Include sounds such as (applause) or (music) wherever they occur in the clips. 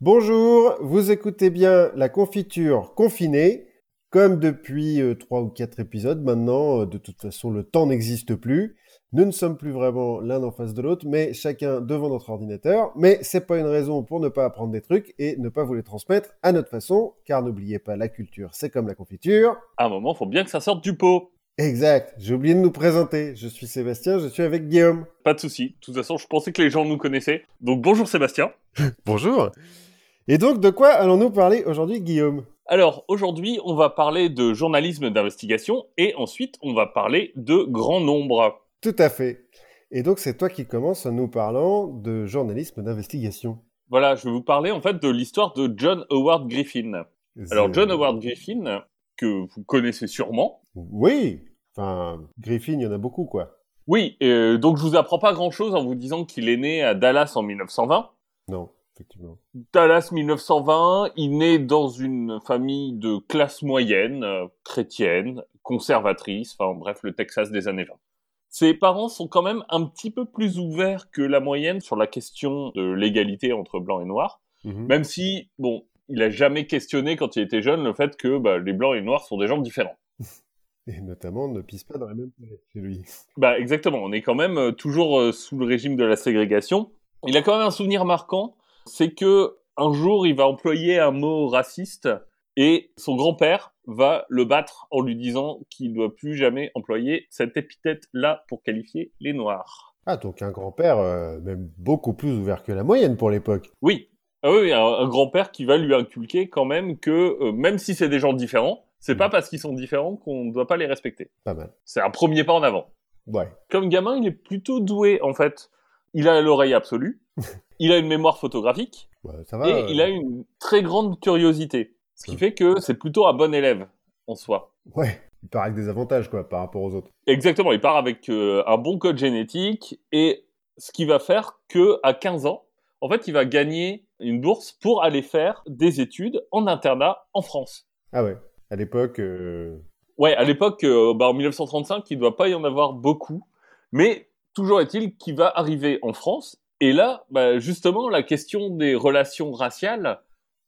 Bonjour, vous écoutez bien la confiture confinée. Comme depuis euh, trois ou quatre épisodes maintenant, euh, de toute façon le temps n'existe plus. Nous ne sommes plus vraiment l'un en face de l'autre, mais chacun devant notre ordinateur. Mais c'est pas une raison pour ne pas apprendre des trucs et ne pas vous les transmettre à notre façon, car n'oubliez pas, la culture, c'est comme la confiture. À un moment, faut bien que ça sorte du pot. Exact. J'ai oublié de nous présenter. Je suis Sébastien, je suis avec Guillaume. Pas de souci. De toute façon, je pensais que les gens nous connaissaient. Donc bonjour Sébastien. Bonjour. Et donc, de quoi allons-nous parler aujourd'hui, Guillaume? Alors aujourd'hui, on va parler de journalisme d'investigation et ensuite on va parler de grand nombre. Tout à fait. Et donc, c'est toi qui commences en nous parlant de journalisme d'investigation. Voilà, je vais vous parler en fait de l'histoire de John Howard Griffin. Alors John Howard Griffin, que vous connaissez sûrement. Oui. Enfin, Griffin, il y en a beaucoup, quoi. Oui, euh, donc je vous apprends pas grand-chose en vous disant qu'il est né à Dallas en 1920. Non, effectivement. Dallas 1920, il naît dans une famille de classe moyenne, euh, chrétienne, conservatrice, enfin bref, le Texas des années 20. Ses parents sont quand même un petit peu plus ouverts que la moyenne sur la question de l'égalité entre blancs et noirs, Mhm. même si, bon, il a jamais questionné quand il était jeune le fait que bah, les blancs et les noirs sont des gens différents. (laughs) Et notamment, ne pisse pas dans la même planète chez lui. Bah exactement, on est quand même euh, toujours euh, sous le régime de la ségrégation. Il a quand même un souvenir marquant, c'est que un jour il va employer un mot raciste et son grand-père va le battre en lui disant qu'il ne doit plus jamais employer cette épithète-là pour qualifier les noirs. Ah, donc un grand-père euh, même beaucoup plus ouvert que la moyenne pour l'époque. Oui, ah oui, un, un grand-père qui va lui inculquer quand même que euh, même si c'est des gens différents, c'est pas parce qu'ils sont différents qu'on ne doit pas les respecter. Pas mal. C'est un premier pas en avant. Ouais. comme gamin, il est plutôt doué en fait. Il a l'oreille absolue, (laughs) il a une mémoire photographique Ouais, ça va. et euh, il a une très grande curiosité. Ce qui Ouais. fait que c'est plutôt un bon élève en soi. Ouais. Il part avec des avantages, quoi, par rapport aux autres. Exactement, il part avec euh, un bon code génétique et ce qui va faire que à 15 ans, en fait, il va gagner une bourse pour aller faire des études en internat en France. Ah ouais. À l'époque, euh, Ouais, à l'époque, euh, bah, en 1935, il doit pas y en avoir beaucoup, mais toujours est-il qu'il va arriver en France, et là, bah, justement, la question des relations raciales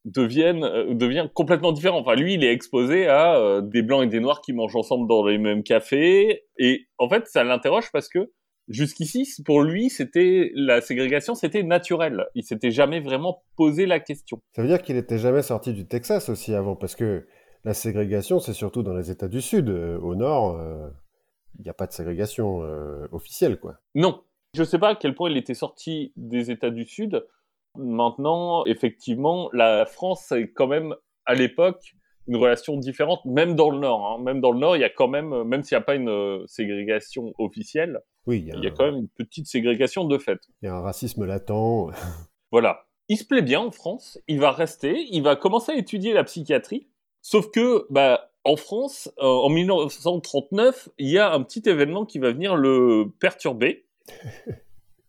deviennent, euh, devient complètement différente. Enfin, lui, il est exposé à euh, des blancs et des noirs qui mangent ensemble dans les mêmes cafés, et en fait, ça l'interroge parce que jusqu'ici, pour lui, c'était la ségrégation, c'était naturel. Il s'était jamais vraiment posé la question. ça veut dire qu'il était jamais sorti du Texas aussi avant, parce que la ségrégation, c'est surtout dans les États du Sud. Euh, au Nord, il n'y a pas de ségrégation officielle, quoi. Non. Je sais pas à quel point il était sorti des États du Sud. Maintenant, effectivement, la France c'est quand même, à l'époque, une relation différente, même dans le Nord. hein. Même dans le Nord, il y a quand même, même s'il n'y a pas une euh, ségrégation officielle, Oui, il y, a il y a un- quand même une petite ségrégation de fait. il y a un racisme latent. Voilà. Il se plaît bien en France, il va rester, il va commencer à étudier la psychiatrie. Sauf que, bah, en France, euh, en 1939, il y a un petit événement qui va venir le perturber.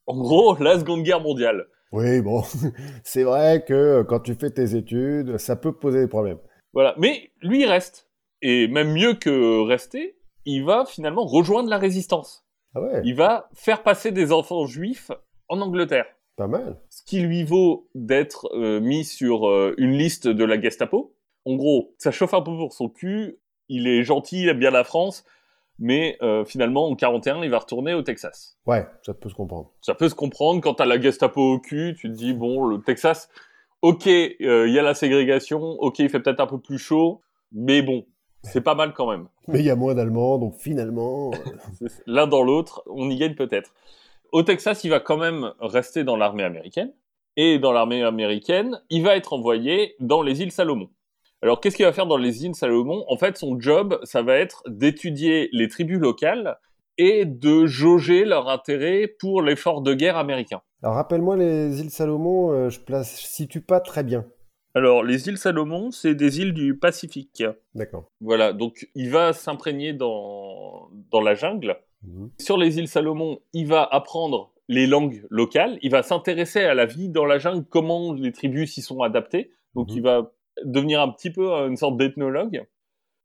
En gros, la Seconde Guerre mondiale. Oui, bon, (laughs) c'est vrai que quand tu fais tes études, ça peut poser des problèmes. Voilà. Mais lui, il reste. Et même mieux que rester, il va finalement rejoindre la résistance. Ah ouais, Il va faire passer des enfants juifs en Angleterre. pas mal. Ce qui lui vaut d'être euh, mis sur euh, une liste de la Gestapo. En gros, ça chauffe un peu pour son cul. Il est gentil, il aime bien la France. Mais euh, finalement, en 41, il va retourner au Texas. Ouais, ça peut se comprendre. Ça peut se comprendre quand t'as la Gestapo au cul, tu te dis bon, le Texas, ok, euh, il y a la ségrégation, ok, il fait peut-être un peu plus chaud, mais bon, c'est pas mal quand même. (laughs) Mais il y a moins d'Allemands, donc finalement... euh, (laughs) L'un dans l'autre, on y gagne peut-être. Au Texas, il va quand même rester dans l'armée américaine, et dans l'armée américaine, il va être envoyé dans les îles Salomon. Alors, qu'est-ce qu'il va faire dans les îles Salomon? En fait, son job, ça va être d'étudier les tribus locales et de jauger leur intérêt pour l'effort de guerre américain. Alors rappelle-moi les îles Salomon, euh, je place, je situe pas très bien. Alors, les îles Salomon, c'est des îles du Pacifique. D'accord. Voilà, donc il va s'imprégner dans, dans la jungle. Mhm. Sur les îles Salomon, il va apprendre les langues locales, il va s'intéresser à la vie dans la jungle, comment les tribus s'y sont adaptées. Donc Mhm. il va devenir un petit peu une sorte d'ethnologue.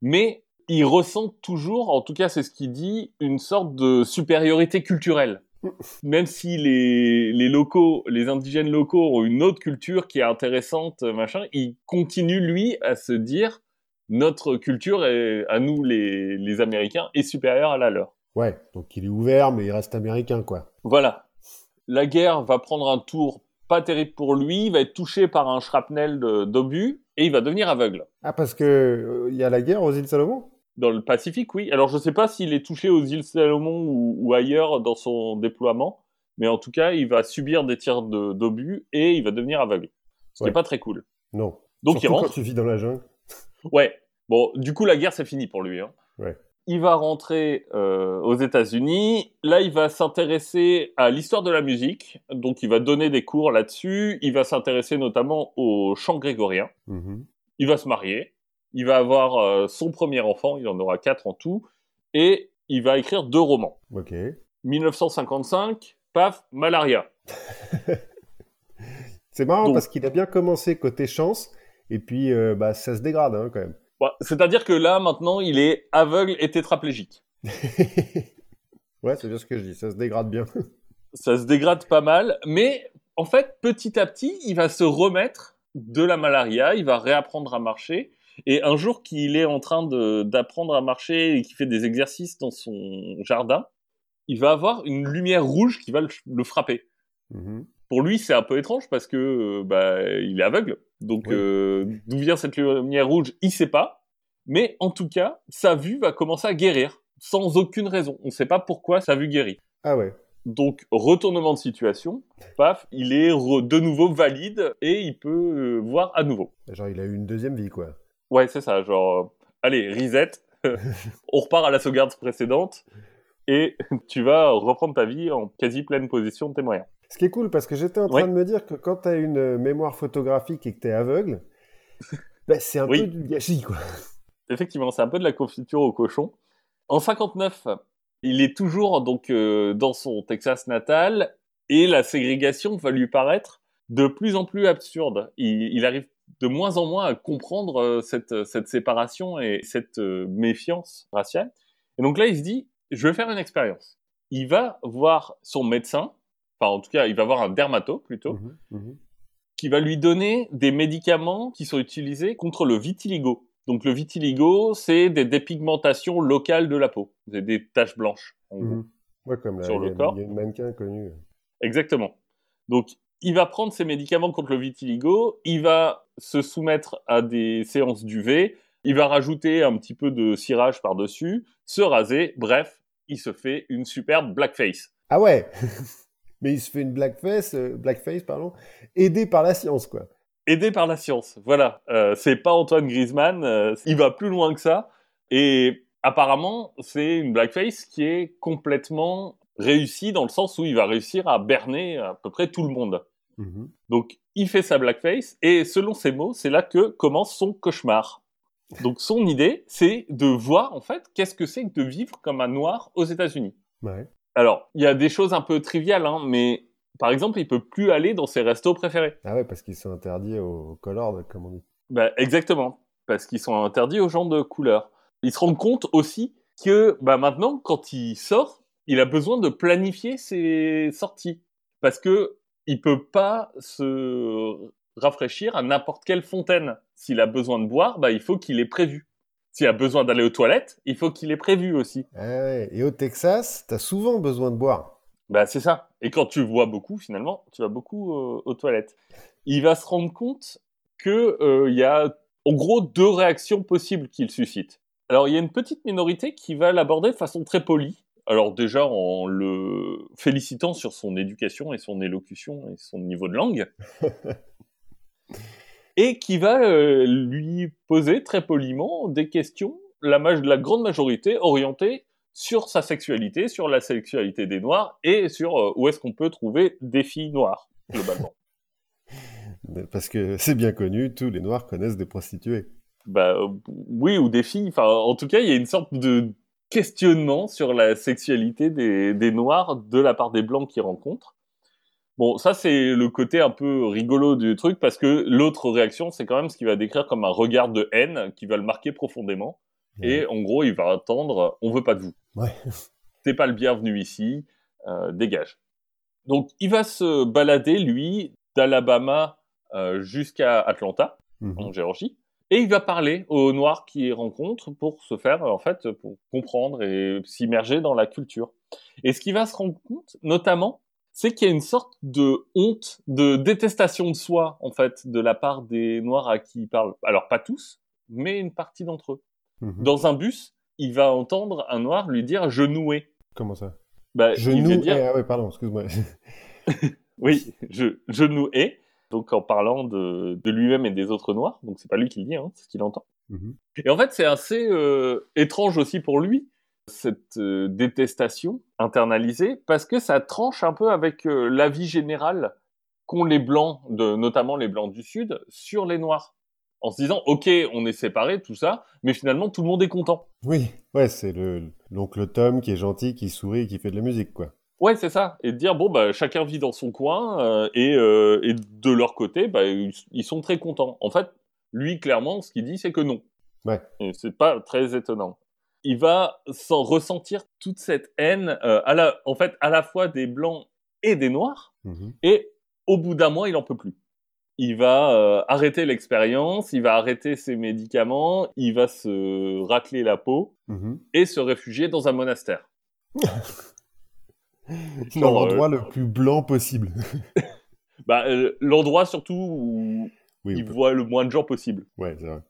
Mais il ressent toujours, en tout cas c'est ce qu'il dit, une sorte de supériorité culturelle. (laughs) Même si les, les locaux, les indigènes locaux ont une autre culture qui est intéressante, machin, il continue, lui, à se dire notre culture, est, à nous, les, les Américains, est supérieure à la leur. Ouais, donc il est ouvert, mais il reste américain, quoi. Voilà. La guerre va prendre un tour pas terrible pour lui, il va être touché par un shrapnel d'obus et il va devenir aveugle. Ah, parce que euh, il y a la guerre aux îles Salomon? Dans le Pacifique, oui. Alors, je sais pas s'il est touché aux îles Salomon ou, ou ailleurs dans son déploiement, mais en tout cas, il va subir des tirs de- d'obus et il va devenir aveugle. Ce qui Ouais. est pas très cool. Non. Donc, il rentre. quand tu vis dans la jungle. Ouais. Bon, du coup, la guerre, c'est fini pour lui. Hein. Ouais. Il va rentrer euh, aux États-Unis. Là, il va s'intéresser à l'histoire de la musique. Donc, il va donner des cours là-dessus. Il va s'intéresser notamment au chant grégorien. Mhm. Il va se marier. Il va avoir euh, son premier enfant. Il en aura quatre en tout. Et il va écrire deux romans. Ok. 1955, paf, malaria. (laughs) C'est marrant Donc- parce qu'il a bien commencé côté chance, et puis euh, bah, ça se dégrade hein, quand même. Bon, C'est-à-dire que là, maintenant, il est aveugle et tétraplégique. (laughs) ouais, c'est bien ce que je dis, ça se dégrade bien. (laughs) ça se dégrade pas mal, mais en fait, petit à petit, il va se remettre de la malaria, il va réapprendre à marcher, et un jour qu'il est en train d'apprendre à marcher et qu'il fait des exercices dans son jardin, il va avoir une lumière rouge qui va le, le frapper. Mhm. Pour lui, c'est un peu étrange parce que euh, bah, il est aveugle, donc Oui. euh, d'où vient cette lumière rouge, il sait pas. Mais en tout cas, sa vue va commencer à guérir sans aucune raison. On ne sait pas pourquoi sa vue guérit. Ah ouais. Donc, retournement de situation, paf, il est de nouveau valide et il peut euh, voir à nouveau. Genre il a eu une deuxième vie quoi. Ouais, c'est ça, genre, euh, allez, reset, (laughs) on repart à la sauvegarde précédente et (laughs) tu vas reprendre ta vie en quasi pleine possession de tes moyens. Ce qui est cool parce que j'étais en train de me dire que quand tu as une euh, mémoire photographique et que tu es aveugle, (laughs) bah, c'est un Oui. peu du gâchis quoi. Effectivement, c'est un peu de la confiture au cochon. En 59, il est toujours donc euh, dans son Texas natal et la ségrégation va lui paraître de plus en plus absurde. Il, il arrive de moins en moins à comprendre euh, cette, cette séparation et cette euh, méfiance raciale. Et donc là, il se dit, je vais faire une expérience. Il va voir son médecin, enfin en tout cas, il va voir un dermato plutôt, Mhm, mhm. qui va lui donner des médicaments qui sont utilisés contre le vitiligo. Donc le vitiligo, c'est des dépigmentations locales de la peau, c'est des taches blanches. en gros. Mhm. Ouais, comme là, Sur le a- corps. il y a une mannequin connue. Exactement. Donc il va prendre ses médicaments contre le vitiligo, il va se soumettre à des séances d'UV, il va rajouter un petit peu de cirage par-dessus, se raser, bref, il se fait une superbe blackface. Ah ouais (laughs) Mais il se fait une blackface, euh, blackface pardon, aidé par la science quoi. aidé par la science. Voilà, euh, c'est pas Antoine Griezmann, euh, il va plus loin que ça. Et apparemment, c'est une blackface qui est complètement réussie dans le sens où il va réussir à berner à peu près tout le monde. Mhm. Donc, il fait sa blackface et selon ses mots, c'est là que commence son cauchemar. Donc, son idée, c'est de voir en fait qu'est-ce que c'est que de vivre comme un noir aux États-Unis. Ouais. Alors, il y a des choses un peu triviales, hein, mais par exemple, il peut plus aller dans ses restos préférés. Ah ouais, parce qu'ils sont interdits aux coloreds, comme on dit. Bah, exactement, parce qu'ils sont interdits aux gens de couleur. Il se rend compte aussi que bah, maintenant, quand il sort, il a besoin de planifier ses sorties. Parce que il peut pas se rafraîchir à n'importe quelle fontaine. S'il a besoin de boire, bah, il faut qu'il ait prévu. S'il a besoin d'aller aux toilettes, il faut qu'il ait prévu aussi. Ouais. Et au Texas, t'as souvent besoin de boire. Bah, c'est ça. Et quand tu vois beaucoup, finalement, tu vas beaucoup euh, aux toilettes. Il va se rendre compte que euh, y a en gros deux réactions possibles qu'il suscite. Alors, il y a une petite minorité qui va l'aborder de façon très polie. Alors déjà en le félicitant sur son éducation et son élocution et son niveau de langue. (laughs) et qui va euh, lui poser très poliment des questions, la, grande majorité orientées sur sa sexualité, sur la sexualité des Noirs et sur euh, où est-ce qu'on peut trouver des filles noires, globalement. (laughs) Parce que c'est bien connu, tous les Noirs connaissent des prostituées. bah, euh, oui, ou des filles. Enfin, en tout cas, il y a une sorte de questionnement sur la sexualité des, des Noirs de la part des Blancs qu'ils rencontrent. Bon, ça, c'est le côté un peu rigolo du truc, parce que l'autre réaction, c'est quand même ce qu'il va décrire comme un regard de haine qui va le marquer profondément. Et en gros, il va attendre, on veut pas de vous. Ouais. (laughs) T'es pas le bienvenu ici. euh, dégage. Donc il va se balader, lui, d'Alabama euh, jusqu'à Atlanta, Mhm. en Géorgie, et il va parler aux Noirs qu'il rencontre pour se faire, en fait, pour comprendre et s'immerger dans la culture. Et ce qu'il va se rendre compte, notamment, c'est qu'il y a une sorte de honte, de détestation de soi, en fait, de la part des Noirs à qui il parle. Alors pas tous, mais une partie d'entre eux. Mhm. Dans un bus, il va entendre un Noir lui dire « je nouais Comment ça? Bah, nous. dire, Ah ouais, pardon, excuse-moi. (laughs) (laughs) oui, je, hais. Donc en parlant de, de lui-même et des autres noirs, donc c'est pas lui qui le dit, hein, c'est ce qu'il entend. Mhm. Et en fait, c'est assez euh, étrange aussi pour lui cette euh, détestation internalisée parce que ça tranche un peu avec euh, l'avis général qu'ont les blancs, de, notamment les blancs du sud, sur les noirs, en se disant ok, on est séparés, tout ça, mais finalement tout le monde est content. Oui, ouais, c'est le l'oncle Tom qui est gentil, qui sourit et qui fait de la musique, quoi. Ouais, c'est ça. Et de dire, bon, bah, chacun vit dans son coin, euh, et, euh, et de leur côté, bah, ils, sont très contents. En fait, lui, clairement, ce qu'il dit, c'est que non. Ouais. C'est pas très étonnant. Il va s'en ressentir toute cette haine, euh, à la, en fait, à la fois des blancs et des noirs, Mhm. et au bout d'un mois, il en peut plus. Il va euh, arrêter l'expérience, il va arrêter ses médicaments, il va se racler la peau Mhm. et se réfugier dans un monastère. (laughs) Dans l'endroit le plus blanc possible. (laughs) Bah, euh, l'endroit surtout où Oui, il peut- voit le moins de gens possible. ouais, c'est vrai.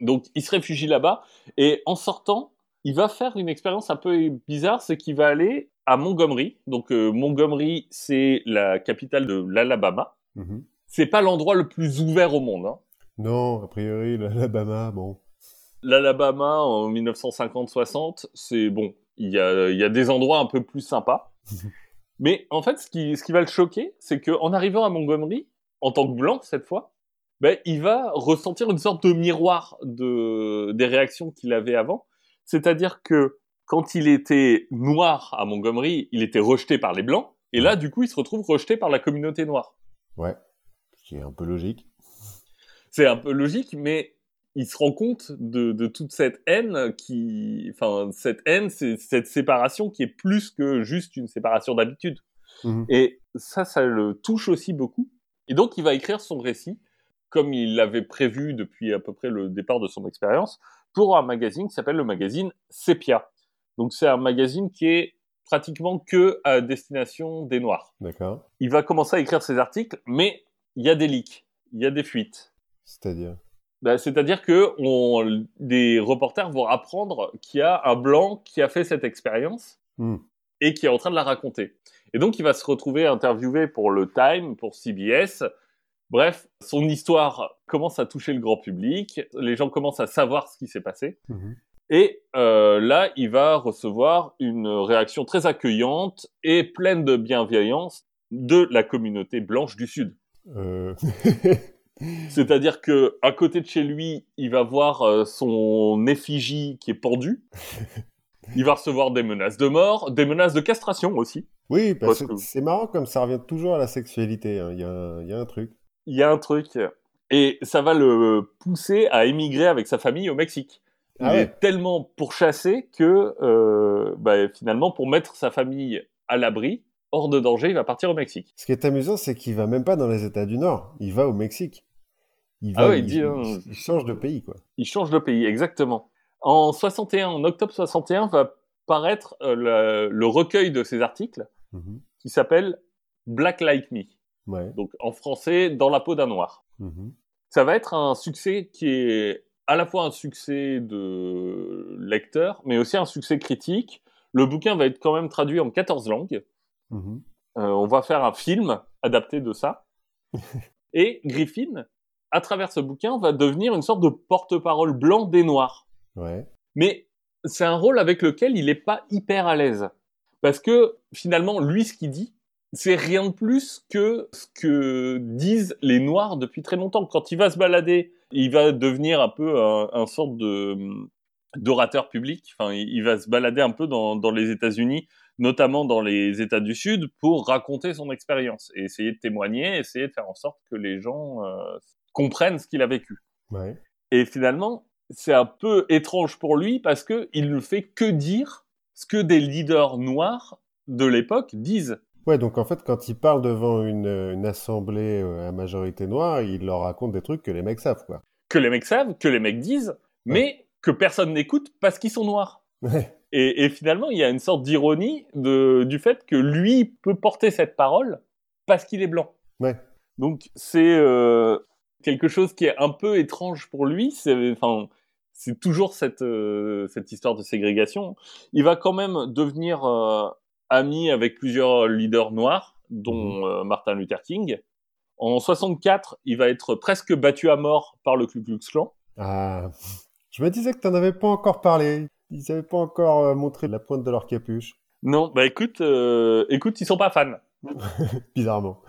Donc, il se réfugie là-bas et en sortant, il va faire une expérience un peu bizarre, c'est qu'il va aller à Montgomery. Donc, euh, Montgomery, c'est la capitale de l'Alabama. Mhm. C'est pas l'endroit le plus ouvert au monde. Hein. Non, a priori, l'Alabama, bon. L'Alabama en 1950-60, c'est bon. Il y a, il y a des endroits un peu plus sympas. Mais en fait, ce qui, ce qui va le choquer, c'est qu'en arrivant à Montgomery, en tant que blanc cette fois, ben, il va ressentir une sorte de miroir de, des réactions qu'il avait avant. C'est-à-dire que quand il était noir à Montgomery, il était rejeté par les blancs. Et là, du coup, il se retrouve rejeté par la communauté noire. Ouais. Qui est un peu logique. c'est un peu logique, mais il se rend compte de, de toute cette haine qui, enfin, cette haine, c'est cette séparation qui est plus que juste une séparation d'habitude. Mhm. Et ça, ça le touche aussi beaucoup. Et donc, il va écrire son récit, comme il l'avait prévu depuis à peu près le départ de son expérience, pour un magazine qui s'appelle le magazine Sepia. Donc, c'est un magazine qui est pratiquement que à destination des Noirs. D'accord. Il va commencer à écrire ses articles, mais il y a des leaks, il y a des fuites. C'est-à-dire? Bah, C'est-à-dire que on, des reporters vont apprendre qu'il y a un blanc qui a fait cette expérience Hmm. et qui est en train de la raconter. Et donc, il va se retrouver interviewé pour le Time, pour CBS. Bref, son histoire commence à toucher le grand public. Les gens commencent à savoir ce qui s'est passé. Mhm. Et euh, là, il va recevoir une réaction très accueillante et pleine de bienveillance de la communauté blanche du Sud. Euh... (laughs) C'est-à-dire que à côté de chez lui, il va voir euh, son effigie qui est pendue. Il va recevoir des menaces de mort, des menaces de castration aussi. oui, parce Parce que c'est marrant comme ça revient toujours à la sexualité. hein. Y, il y a un truc. Il y a un truc. Et ça va le pousser à émigrer avec sa famille au Mexique. Il Ah ouais. est tellement pourchassé que euh, bah, finalement, pour mettre sa famille à l'abri, hors de danger, il va partir au Mexique. Ce qui est amusant, c'est qu'il va même pas dans les États du Nord. Il va au Mexique. Il Ah va, ouais, il dit, il change de pays, quoi. Il change de pays, exactement. En 61, en octobre 61, va paraître euh, le, le recueil de ses articles Mhm. qui s'appelle Black Like Me. Ouais. Donc en français, dans la peau d'un noir. Mhm. Ça va être un succès qui est à la fois un succès de lecteur, mais aussi un succès critique. Le bouquin va être quand même traduit en 14 langues. Mhm. Euh, on va faire un film adapté de ça. (laughs) Et Griffin, à travers ce bouquin, va devenir une sorte de porte-parole blanc des Noirs. Ouais. Mais c'est un rôle avec lequel il n'est pas hyper à l'aise. Parce que finalement, lui, ce qu'il dit, c'est rien de plus que ce que disent les Noirs depuis très longtemps. Quand il va se balader, il va devenir un peu un, un sorte de d'orateur public. Enfin, il, il va se balader un peu dans, dans les États-Unis, notamment dans les États du Sud, pour raconter son expérience et essayer de témoigner, essayer de faire en sorte que les gens euh, comprennent ce qu'il a vécu. Ouais. Et finalement, c'est un peu étrange pour lui parce que il ne fait que dire ce que des leaders noirs de l'époque disent. Ouais, donc en fait, quand il parle devant une, une assemblée à majorité noire, il leur raconte des trucs que les mecs savent, quoi. Que les mecs savent, que les mecs disent, mais que personne n'écoute parce qu'ils sont noirs. Ouais. Et, et, finalement, il y a une sorte d'ironie du fait que lui peut porter cette parole parce qu'il est blanc. Ouais. Donc c'est euh, quelque chose qui est un peu étrange pour lui. C'est enfin toujours cette euh, cette histoire de ségrégation. Il va quand même devenir euh, ami avec plusieurs leaders noirs, dont euh, Martin Luther King. En 64, il va être presque battu à mort par le Ku Klux Klan. Ah, je me disais que tu n'en avais pas encore parlé. Ils n'avaient pas encore euh, montré la pointe de leur capuche. Non, bah écoute, euh, écoute, ils sont pas fans. (laughs) bizarrement.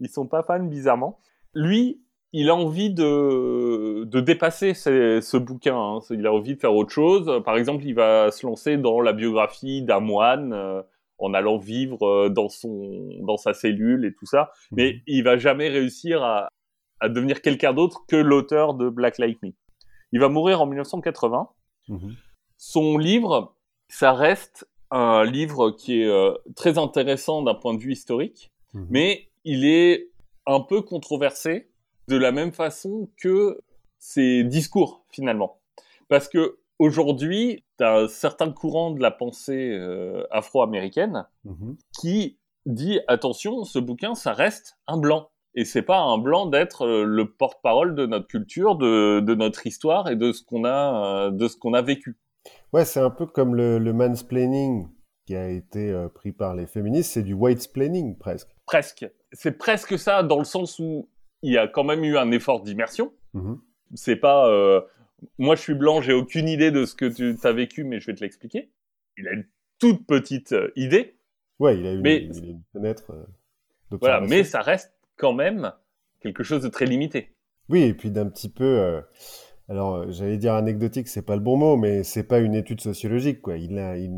Ils sont pas fans, bizarrement. Lui, il a envie de, de dépasser ce, ce bouquin. Hein. Il a envie de faire autre chose. Par exemple, il va se lancer dans la biographie d'un moine euh, en allant vivre euh, dans son dans sa cellule et tout ça. Mais il va jamais réussir à, à devenir quelqu'un d'autre que l'auteur de Black Lightning. Il va mourir en 1980. Mhm. Son livre, ça reste un livre qui est euh, très intéressant d'un point de vue historique, Mhm. mais il est un peu controversé de la même façon que ses discours finalement. Parce que aujourd'hui, tu as un certain courant de la pensée euh, afro-américaine Mhm. qui dit attention, ce bouquin, ça reste un blanc. Et c'est pas un blanc d'être euh, le porte-parole de notre culture, de, de notre histoire et de ce qu'on a, euh, de ce qu'on a vécu. Ouais, c'est un peu comme le, le mansplaining qui a été euh, pris par les féministes, c'est du white-splaining presque. Presque. C'est presque ça dans le sens où il y a quand même eu un effort d'immersion. Mhm. C'est pas euh, moi je suis blanc, j'ai aucune idée de ce que tu as vécu, mais je vais te l'expliquer. Il a une toute petite euh, idée, Ouais, il a une, Mais- il a une fenêtre euh, voilà, mais ça reste quand même quelque chose de très limité. Oui, et puis d'un petit peu. euh, alors, euh, j'allais dire anecdotique, c'est pas le bon mot, mais c'est pas une étude sociologique, quoi. Il a, il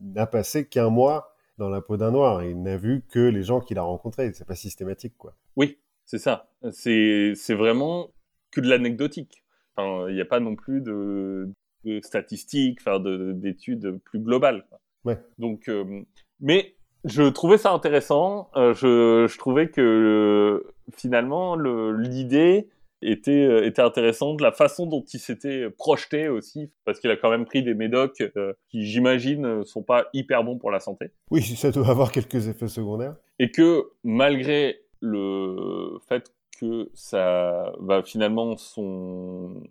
n'a passé qu'un mois dans la peau d'un noir. et Il n'a vu que les gens qu'il a rencontrés. C'est pas systématique, quoi. Oui, c'est ça. C'est vraiment que de l'anecdotique. Enfin, il n'y a pas non plus de, de statistiques, enfin, de- d'études plus globales. Ouais. Donc, euh, mais je trouvais ça intéressant. Euh, je, je trouvais que euh, finalement le- l'idée était était intéressante, la façon dont il s'était projeté aussi, parce qu'il a quand même pris des médocs euh, qui, j'imagine, euh, sont pas hyper bons pour la santé Oui, ça doit avoir quelques effets secondaires. et que malgré le fait que ça va finalement son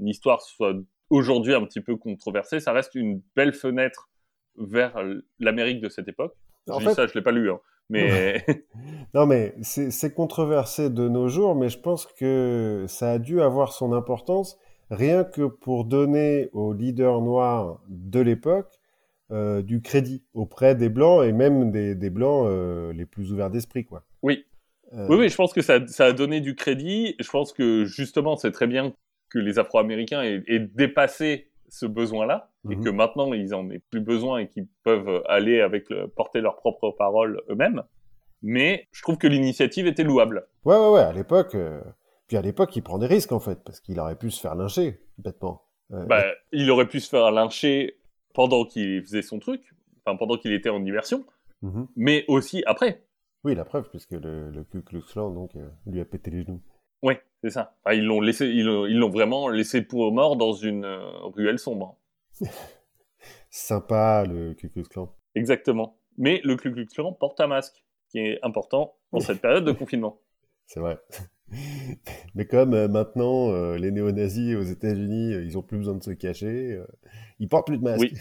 histoire soit aujourd'hui un petit peu controversée, ça reste une belle fenêtre vers l'Amérique de cette époque. En je fait- dis ça, je l'ai pas lu, hein. mais (laughs) Non, mais c'est c'est controversé de nos jours, mais je pense que ça a dû avoir son importance rien que pour donner aux leaders noirs de l'époque euh, du crédit auprès des blancs et même des, des blancs euh, les plus ouverts d'esprit, quoi. oui, Euh, oui, oui, je pense que ça, ça a donné du crédit. Je pense que justement, c'est très bien que les Afro-Américains aient, aient dépassé ce besoin-là et Mhm. que maintenant ils en aient plus besoin et qu'ils peuvent aller avec le, porter leurs propres paroles eux-mêmes. Mais je trouve que l'initiative était louable. Ouais, ouais, ouais, à l'époque. euh, Puis à l'époque, il prend des risques, en fait, parce qu'il aurait pu se faire lyncher, bêtement. Euh, Bah, il aurait pu se faire lyncher pendant qu'il faisait son truc, enfin pendant qu'il était en immersion, mhm. mais aussi après. Oui, la preuve, puisque le, le Ku Klux Klan, donc, euh, lui a pété les genoux. Ouais, c'est ça. Enfin, ils l'ont laissé, ils l'ont ils l'ont vraiment laissé pour mort dans une euh, ruelle sombre. (laughs) Sympa, le Ku Klux Klan. Exactement. Mais le Ku Klux Klan porte un masque, qui est important dans cette période de confinement. (laughs) C'est vrai. (laughs) Mais comme euh, maintenant, euh, les néo-nazis aux États-Unis, ils ont plus besoin de se cacher, ils portent plus de masque. Oui.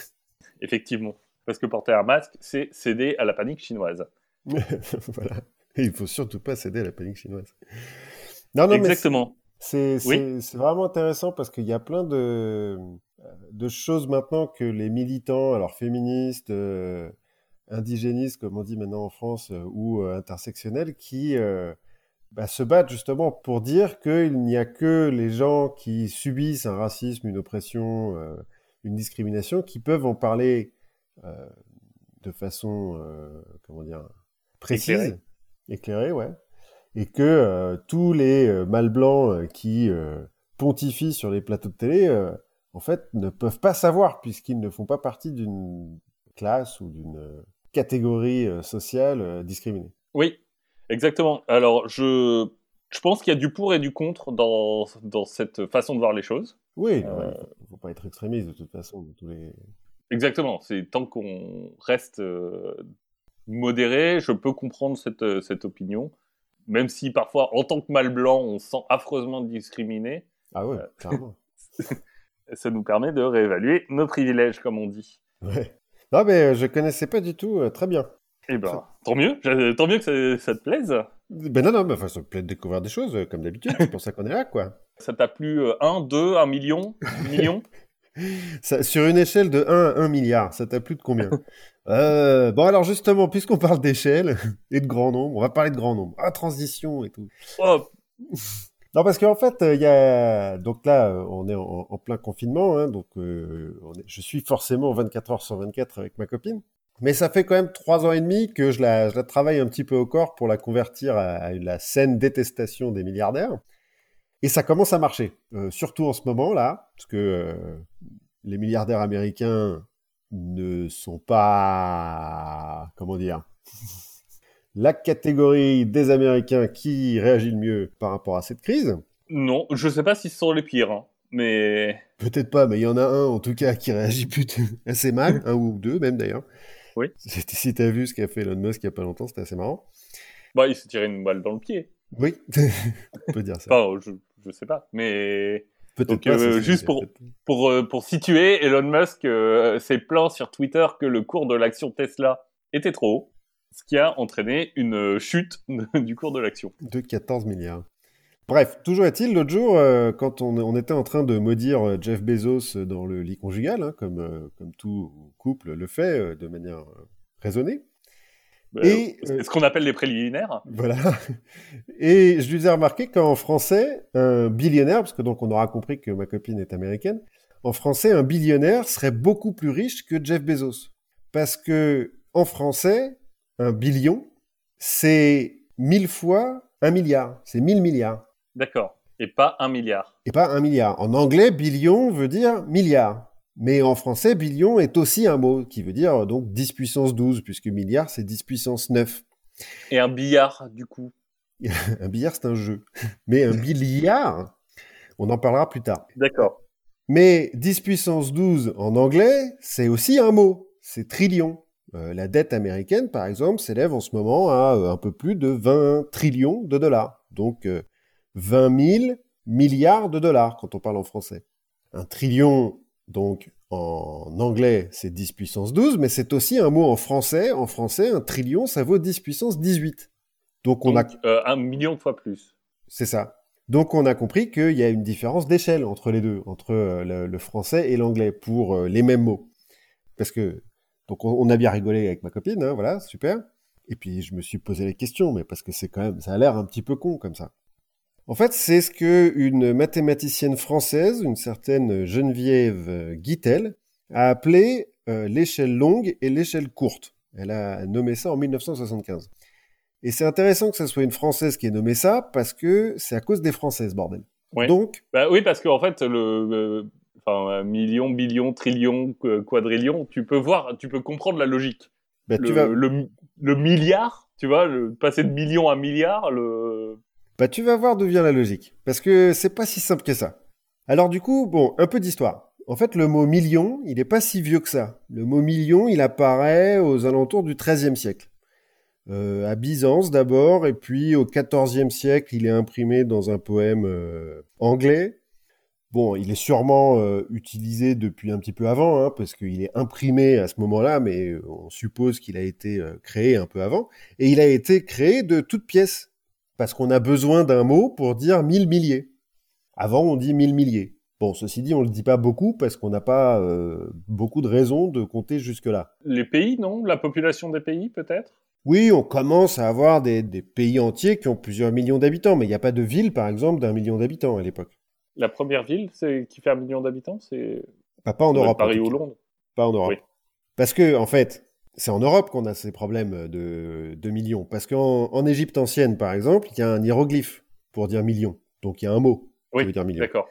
Effectivement. Parce que porter un masque, c'est céder à la panique chinoise. (laughs) voilà. Et il faut surtout pas céder à la panique chinoise. Non, non, mais Exactement. c'est Oui. vraiment intéressant parce qu'il y a plein de, de choses maintenant que les militants, alors féministes, euh, indigénistes, comme on dit maintenant en France, euh, ou euh, intersectionnels, qui bah, se battent justement pour dire qu'il n'y a que les gens qui subissent un racisme, une oppression, une discrimination, qui peuvent en parler de façon, comment dire, précise, Éclairée. éclairée, ouais, et que euh, tous les euh, mâles blancs euh, qui euh, pontifient sur les plateaux de télé, en fait, ne peuvent pas savoir puisqu'ils ne font pas partie d'une classe ou d'une catégorie sociale discriminée. Oui, exactement. Alors, je, je pense qu'il y a du pour et du contre dans, dans cette façon de voir les choses. Oui, il ne faut pas être extrémiste de toute façon. tous les... Exactement. C'est tant qu'on reste modéré, je peux comprendre cette, cette opinion même si parfois, en tant que mâle blanc, on se sent affreusement discriminé. Ah ouais, carrément. (laughs) ça nous permet de réévaluer nos privilèges, comme on dit. Ouais. Non, mais je connaissais pas du tout. Euh, très bien. Eh ben, tant mieux. Tant mieux que ça, te plaise. Ben non, non, mais enfin, ça me plaît de découvrir des choses, euh, comme d'habitude. C'est pour ça qu'on est là, quoi. Ça t'a plu 1, 2, 1 million, million (laughs) Sur une échelle de 1 à 1 milliard, ça t'a plu de combien? Euh, Bon, alors justement, puisqu'on parle d'échelle (laughs) et de grand nombre, on va parler de grand nombre. Ah, transition et tout. Oh. (laughs) Non, parce qu'en fait, il y a. Donc là, on est en, plein confinement, hein, donc je suis forcément 24 heures sur 24 avec ma copine. Mais ça fait quand même trois ans et demi que je la, je la travaille un petit peu au corps pour la convertir à, à la saine détestation des milliardaires. Et ça commence à marcher, euh, surtout en ce moment là, parce que euh, les milliardaires américains ne sont pas, comment dire, la catégorie des Américains qui réagit le mieux par rapport à cette crise. Non, je ne sais pas si ce sont les pires, hein, mais... Peut-être pas, mais il y en a un en tout cas qui réagit plutôt (laughs) assez mal, (laughs) un ou deux même d'ailleurs. Oui. Si tu as vu ce qu'a fait Elon Musk il n'y a pas longtemps, c'était assez marrant. Bah, il s'est tiré une balle dans le pied. Oui, (laughs) on peut dire ça. Enfin, je, je sais pas, mais peut-être euh, juste pour pour euh, pour situer Elon Musk euh, ses plans sur Twitter que le cours de l'action Tesla était trop haut, ce qui a entraîné une chute (laughs) du cours de l'action de 14 milliards. Bref, toujours est-il, l'autre jour, quand on, on, était en train de maudire Jeff Bezos dans le lit conjugal, hein, comme, comme tout couple le fait de manière raisonnée, et euh, ce qu'on appelle les préliminaires. Voilà. (laughs) Et je lui ai remarqué qu'en français, un billionnaire, parce que donc on aura compris que ma copine est américaine, en français, un billionnaire serait beaucoup plus riche que Jeff Bezos. Parce que en français, un billion, c'est mille fois un milliard. C'est mille milliards. D'accord. Et pas un milliard. Et pas un milliard. En anglais, billion veut dire milliard. Mais en français, billion est aussi un mot qui veut dire donc 10 puissance 12, puisque milliard, c'est 10 puissance 9. Et un billard, du coup (laughs) Un billard, c'est un jeu. Mais un billard, on en parlera plus tard. D'accord. Mais 10 puissance 12 en anglais, c'est aussi un mot. C'est trillion. Euh, la dette américaine, par exemple, s'élève en ce moment à euh, un peu plus de 20 trillions de dollars. Donc 20 euh, 000 milliards de dollars quand on parle en français. Un trillion, donc, en anglais, c'est 10 puissance 12, mais c'est aussi un mot en français. En français, un trillion, ça vaut 10 puissance 18. Donc, on a... Euh, un million de fois plus. C'est ça. Donc, on a compris qu'il y a une différence d'échelle entre les deux, entre euh, le, français et l'anglais, pour euh, les mêmes mots. Parce que, donc, on, a bien rigolé avec ma copine, hein, voilà, super. Et puis, je me suis posé les questions, mais parce que c'est quand même, ça a l'air un petit peu con comme ça. En fait, c'est ce que une mathématicienne française, une certaine Geneviève Guitel, a appelé euh, l'échelle longue et l'échelle courte. Elle a nommé ça en 1975. Et c'est intéressant que ce soit une Française qui ait nommé ça parce que c'est à cause des Françaises, bordel. Donc, bah oui, parce qu'en fait, le, enfin, million, billion, trillion, quadrillion, tu peux voir, tu peux comprendre la logique. Bah, le, tu vas... le, le, milliard, tu vois, passer de million à milliard, le, bah tu vas voir d'où vient la logique, parce que c'est pas si simple que ça. Alors du coup, bon, un peu d'histoire. En fait, le mot million, il n'est pas si vieux que ça. Le mot million, il apparaît aux alentours du XIIIe siècle. Euh, à Byzance d'abord, et puis au XIVe siècle, il est imprimé dans un poème euh, anglais. Bon, il est sûrement euh, utilisé depuis un petit peu avant, hein, parce qu'il est imprimé à ce moment-là, mais on suppose qu'il a été créé un peu avant. Et il a été créé de toutes pièces parce qu'on a besoin d'un mot pour dire mille milliers. Avant, on dit mille milliers. Bon, ceci dit, on le dit pas beaucoup parce qu'on n'a pas euh, beaucoup de raisons de compter jusque-là. Les pays, non? La population des pays, peut-être? Oui, on commence à avoir des, pays entiers qui ont plusieurs millions d'habitants, mais il n'y a pas de ville, par exemple, d'un million d'habitants à l'époque. La première ville qui fait un million d'habitants, c'est... Pas, pas en Europe. Paris ou Londres Pas en Europe. Parce que, en fait, c'est en Europe qu'on a ces problèmes de, de millions. Parce qu'en en Égypte ancienne, par exemple, il y a un hiéroglyphe pour dire million. Donc il y a un mot qui veut dire million. D'accord.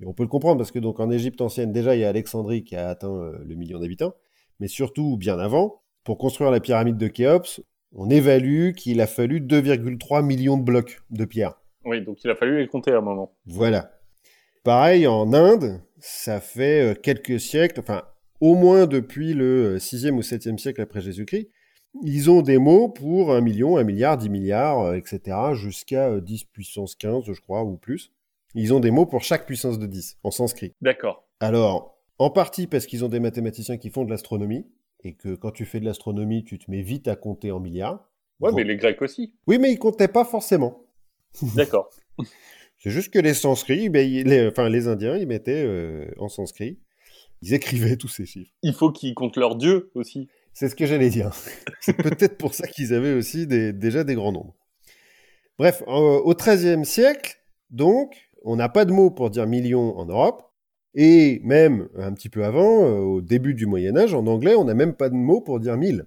Et on peut le comprendre parce que donc en Égypte ancienne, déjà, il y a Alexandrie qui a atteint euh, le million d'habitants. Mais surtout, bien avant, pour construire la pyramide de Khéops, on évalue qu'il a fallu 2,3 millions de blocs de pierre. Oui, donc il a fallu les compter à un moment. Voilà. Pareil, en Inde, ça fait euh, quelques siècles, enfin, au moins depuis le 6e ou 7e siècle après Jésus-Christ, ils ont des mots pour 1 million, 1 milliard, 10 milliards, euh, etc., jusqu'à 10 puissance 15, je crois, ou plus. Ils ont des mots pour chaque puissance de 10, en sanskrit. D'accord. Alors, en partie parce qu'ils ont des mathématiciens qui font de l'astronomie, et que quand tu fais de l'astronomie, tu te mets vite à compter en milliards. Ouais, mais les Grecs aussi. Oui, mais ils comptaient pas forcément. (laughs) D'accord. C'est juste que les sanscrits, ben, les, enfin les Indiens, ils mettaient euh, en sanskrit, ils écrivaient tous ces chiffres. Il faut qu'ils comptent leurs dieux aussi. C'est ce que j'allais dire. (laughs) C'est peut-être pour ça qu'ils avaient aussi des- déjà des grands nombres. Bref, euh, au XIIIe siècle, donc, on n'a pas de mot pour dire million en Europe. Et même un petit peu avant, euh, au début du Moyen Âge, en anglais, on n'a même pas de mot pour dire mille.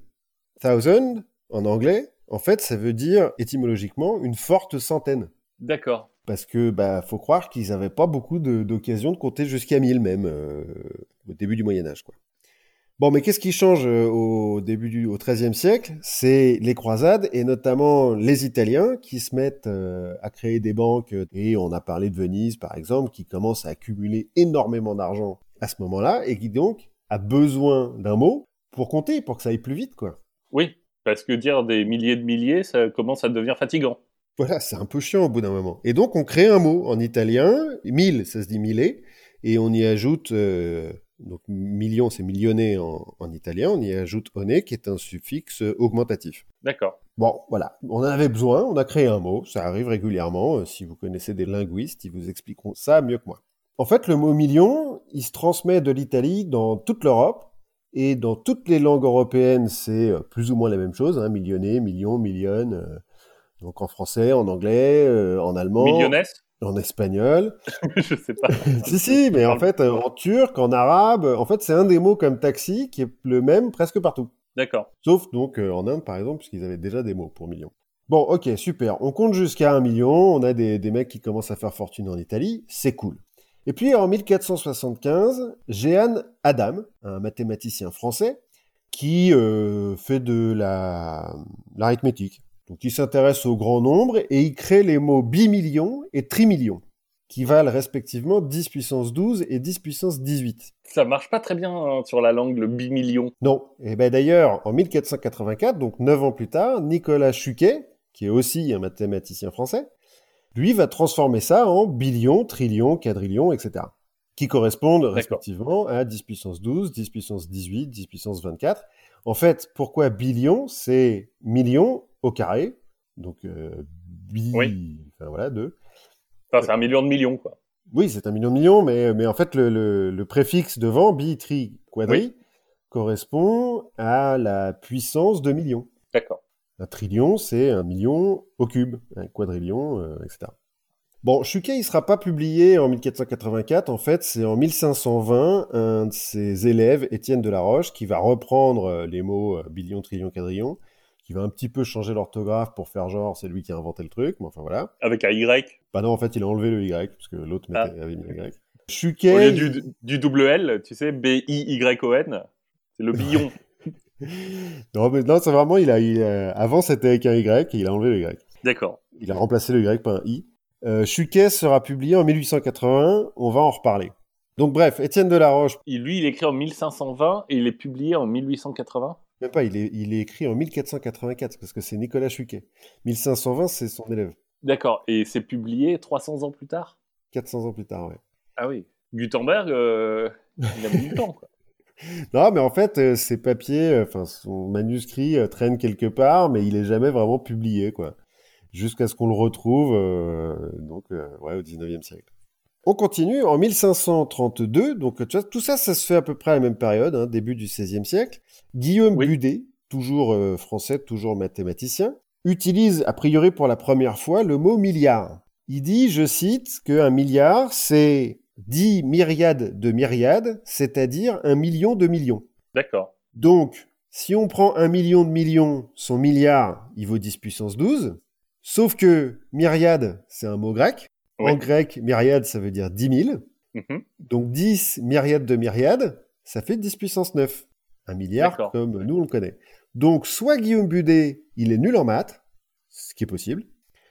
Thousand, en anglais, en fait, ça veut dire étymologiquement une forte centaine. D'accord. Parce que bah faut croire qu'ils n'avaient pas beaucoup d'occasions de, compter jusqu'à 1000 même euh, au début du Moyen Âge quoi. Bon mais qu'est-ce qui change euh, au début du XIIIe siècle? C'est les croisades et notamment les Italiens qui se mettent euh, à créer des banques et on a parlé de Venise par exemple qui commence à accumuler énormément d'argent à ce moment-là et qui donc a besoin d'un mot pour compter pour que ça aille plus vite quoi. Oui, parce que dire des milliers de milliers, ça commence à devenir fatigant. Voilà, c'est un peu chiant au bout d'un moment. Et donc, on crée un mot en italien, mille, ça se dit mille, et on y ajoute, euh, donc million, c'est millionné en, en italien, on y ajoute one, qui est un suffixe augmentatif. D'accord. Bon, voilà, on en avait besoin, on a créé un mot, ça arrive régulièrement, euh, si vous connaissez des linguistes, ils vous expliqueront ça mieux que moi. En fait, le mot million, il se transmet de l'Italie dans toute l'Europe, et dans toutes les langues européennes, c'est euh, plus ou moins la même chose, hein, millionné, million, millionne, euh, donc en français, en anglais, euh, en allemand, Millionnaire en espagnol. (laughs) Je sais pas. (laughs) si, si, mais en fait, euh, en turc, en arabe, en fait, c'est un des mots comme taxi qui est le même presque partout. D'accord. Sauf donc euh, en Inde, par exemple, puisqu'ils avaient déjà des mots pour million. Bon, ok, super. On compte jusqu'à un million. On a des, des mecs qui commencent à faire fortune en Italie. C'est cool. Et puis en 1475, Jehan Adam, un mathématicien français, qui euh, fait de la l'arithmétique. Donc il s'intéresse au grand nombre et il crée les mots bimillion et trimillion, qui valent respectivement 10 puissance 12 et 10 puissance 18. Ça marche pas très bien hein, sur la langue, le bimillion. Non. Et ben d'ailleurs, en 1484, donc 9 ans plus tard, Nicolas Chuquet, qui est aussi un mathématicien français, lui va transformer ça en billion, trillion, quadrillion, etc. Qui correspondent respectivement à 10 puissance 12, 10 puissance 18, 10 puissance 24. En fait, pourquoi billion? C'est million au carré. Donc, euh, bi... Oui. Enfin voilà, deux. Enfin, c'est un million de millions, quoi. Oui, c'est un million de millions, mais, mais en fait, le, le, le préfixe devant, bi, tri, quadri, Oui. correspond à la puissance de million. D'accord. Un trillion, c'est un million au cube, un quadrillion, euh, etc. Bon, Chuquet, il sera pas publié en 1484. En fait, c'est en 1520, un de ses élèves, Étienne de la Roche, qui va reprendre euh, les mots euh, billion, trillion, quadrillion, qui va un petit peu changer l'orthographe pour faire genre c'est lui qui a inventé le truc, mais enfin voilà. Avec un Y. Bah non, en fait, il a enlevé le Y, parce que l'autre Ah. mettait- avait mis le Y. Au Chuquet... lieu du, du double L, tu sais, B-I-Y-O-N, c'est le billon. (laughs) Non, mais non, c'est vraiment, il a, il a- avant c'était avec un Y, et il a enlevé le Y. D'accord. Il a remplacé le Y par un I. Euh, Chuquet sera publié en 1881, on va en reparler. Donc bref, Étienne de la Roche, Il- lui, il écrit en 1520 et il est publié en 1880. Même pas, il est, il est écrit en 1484, parce que c'est Nicolas Chuquet. 1520, c'est son élève. D'accord. Et c'est publié 300 ans plus tard? 400 ans plus tard, ouais. Ah oui. Gutenberg, euh, il a mis du temps, quoi. (laughs) Non, mais en fait, euh, ses papiers, euh, enfin, son manuscrit traîne quelque part, mais il est jamais vraiment publié, quoi. Jusqu'à ce qu'on le retrouve, donc, ouais, au 19e siècle. On continue, en 1532, donc tu vois, tout ça, ça se fait à peu près à la même période, hein, début du 16e siècle. Guillaume Oui. Budet, toujours euh, français, toujours mathématicien, utilise a priori pour la première fois le mot milliard. Il dit, je cite, qu'un milliard, c'est 10 myriades de myriades, c'est-à-dire un million de millions. D'accord. Donc, si on prend un million de millions, son milliard, il vaut 10 puissance 12. Sauf que myriade, c'est un mot grec. Oui. En grec, myriade, ça veut dire 10 000. Mhm. Donc 10 myriades de myriades, ça fait 10 puissance 9. Un milliard comme nous on le connaît. Donc, soit Guillaume Budet, il est nul en maths, ce qui est possible.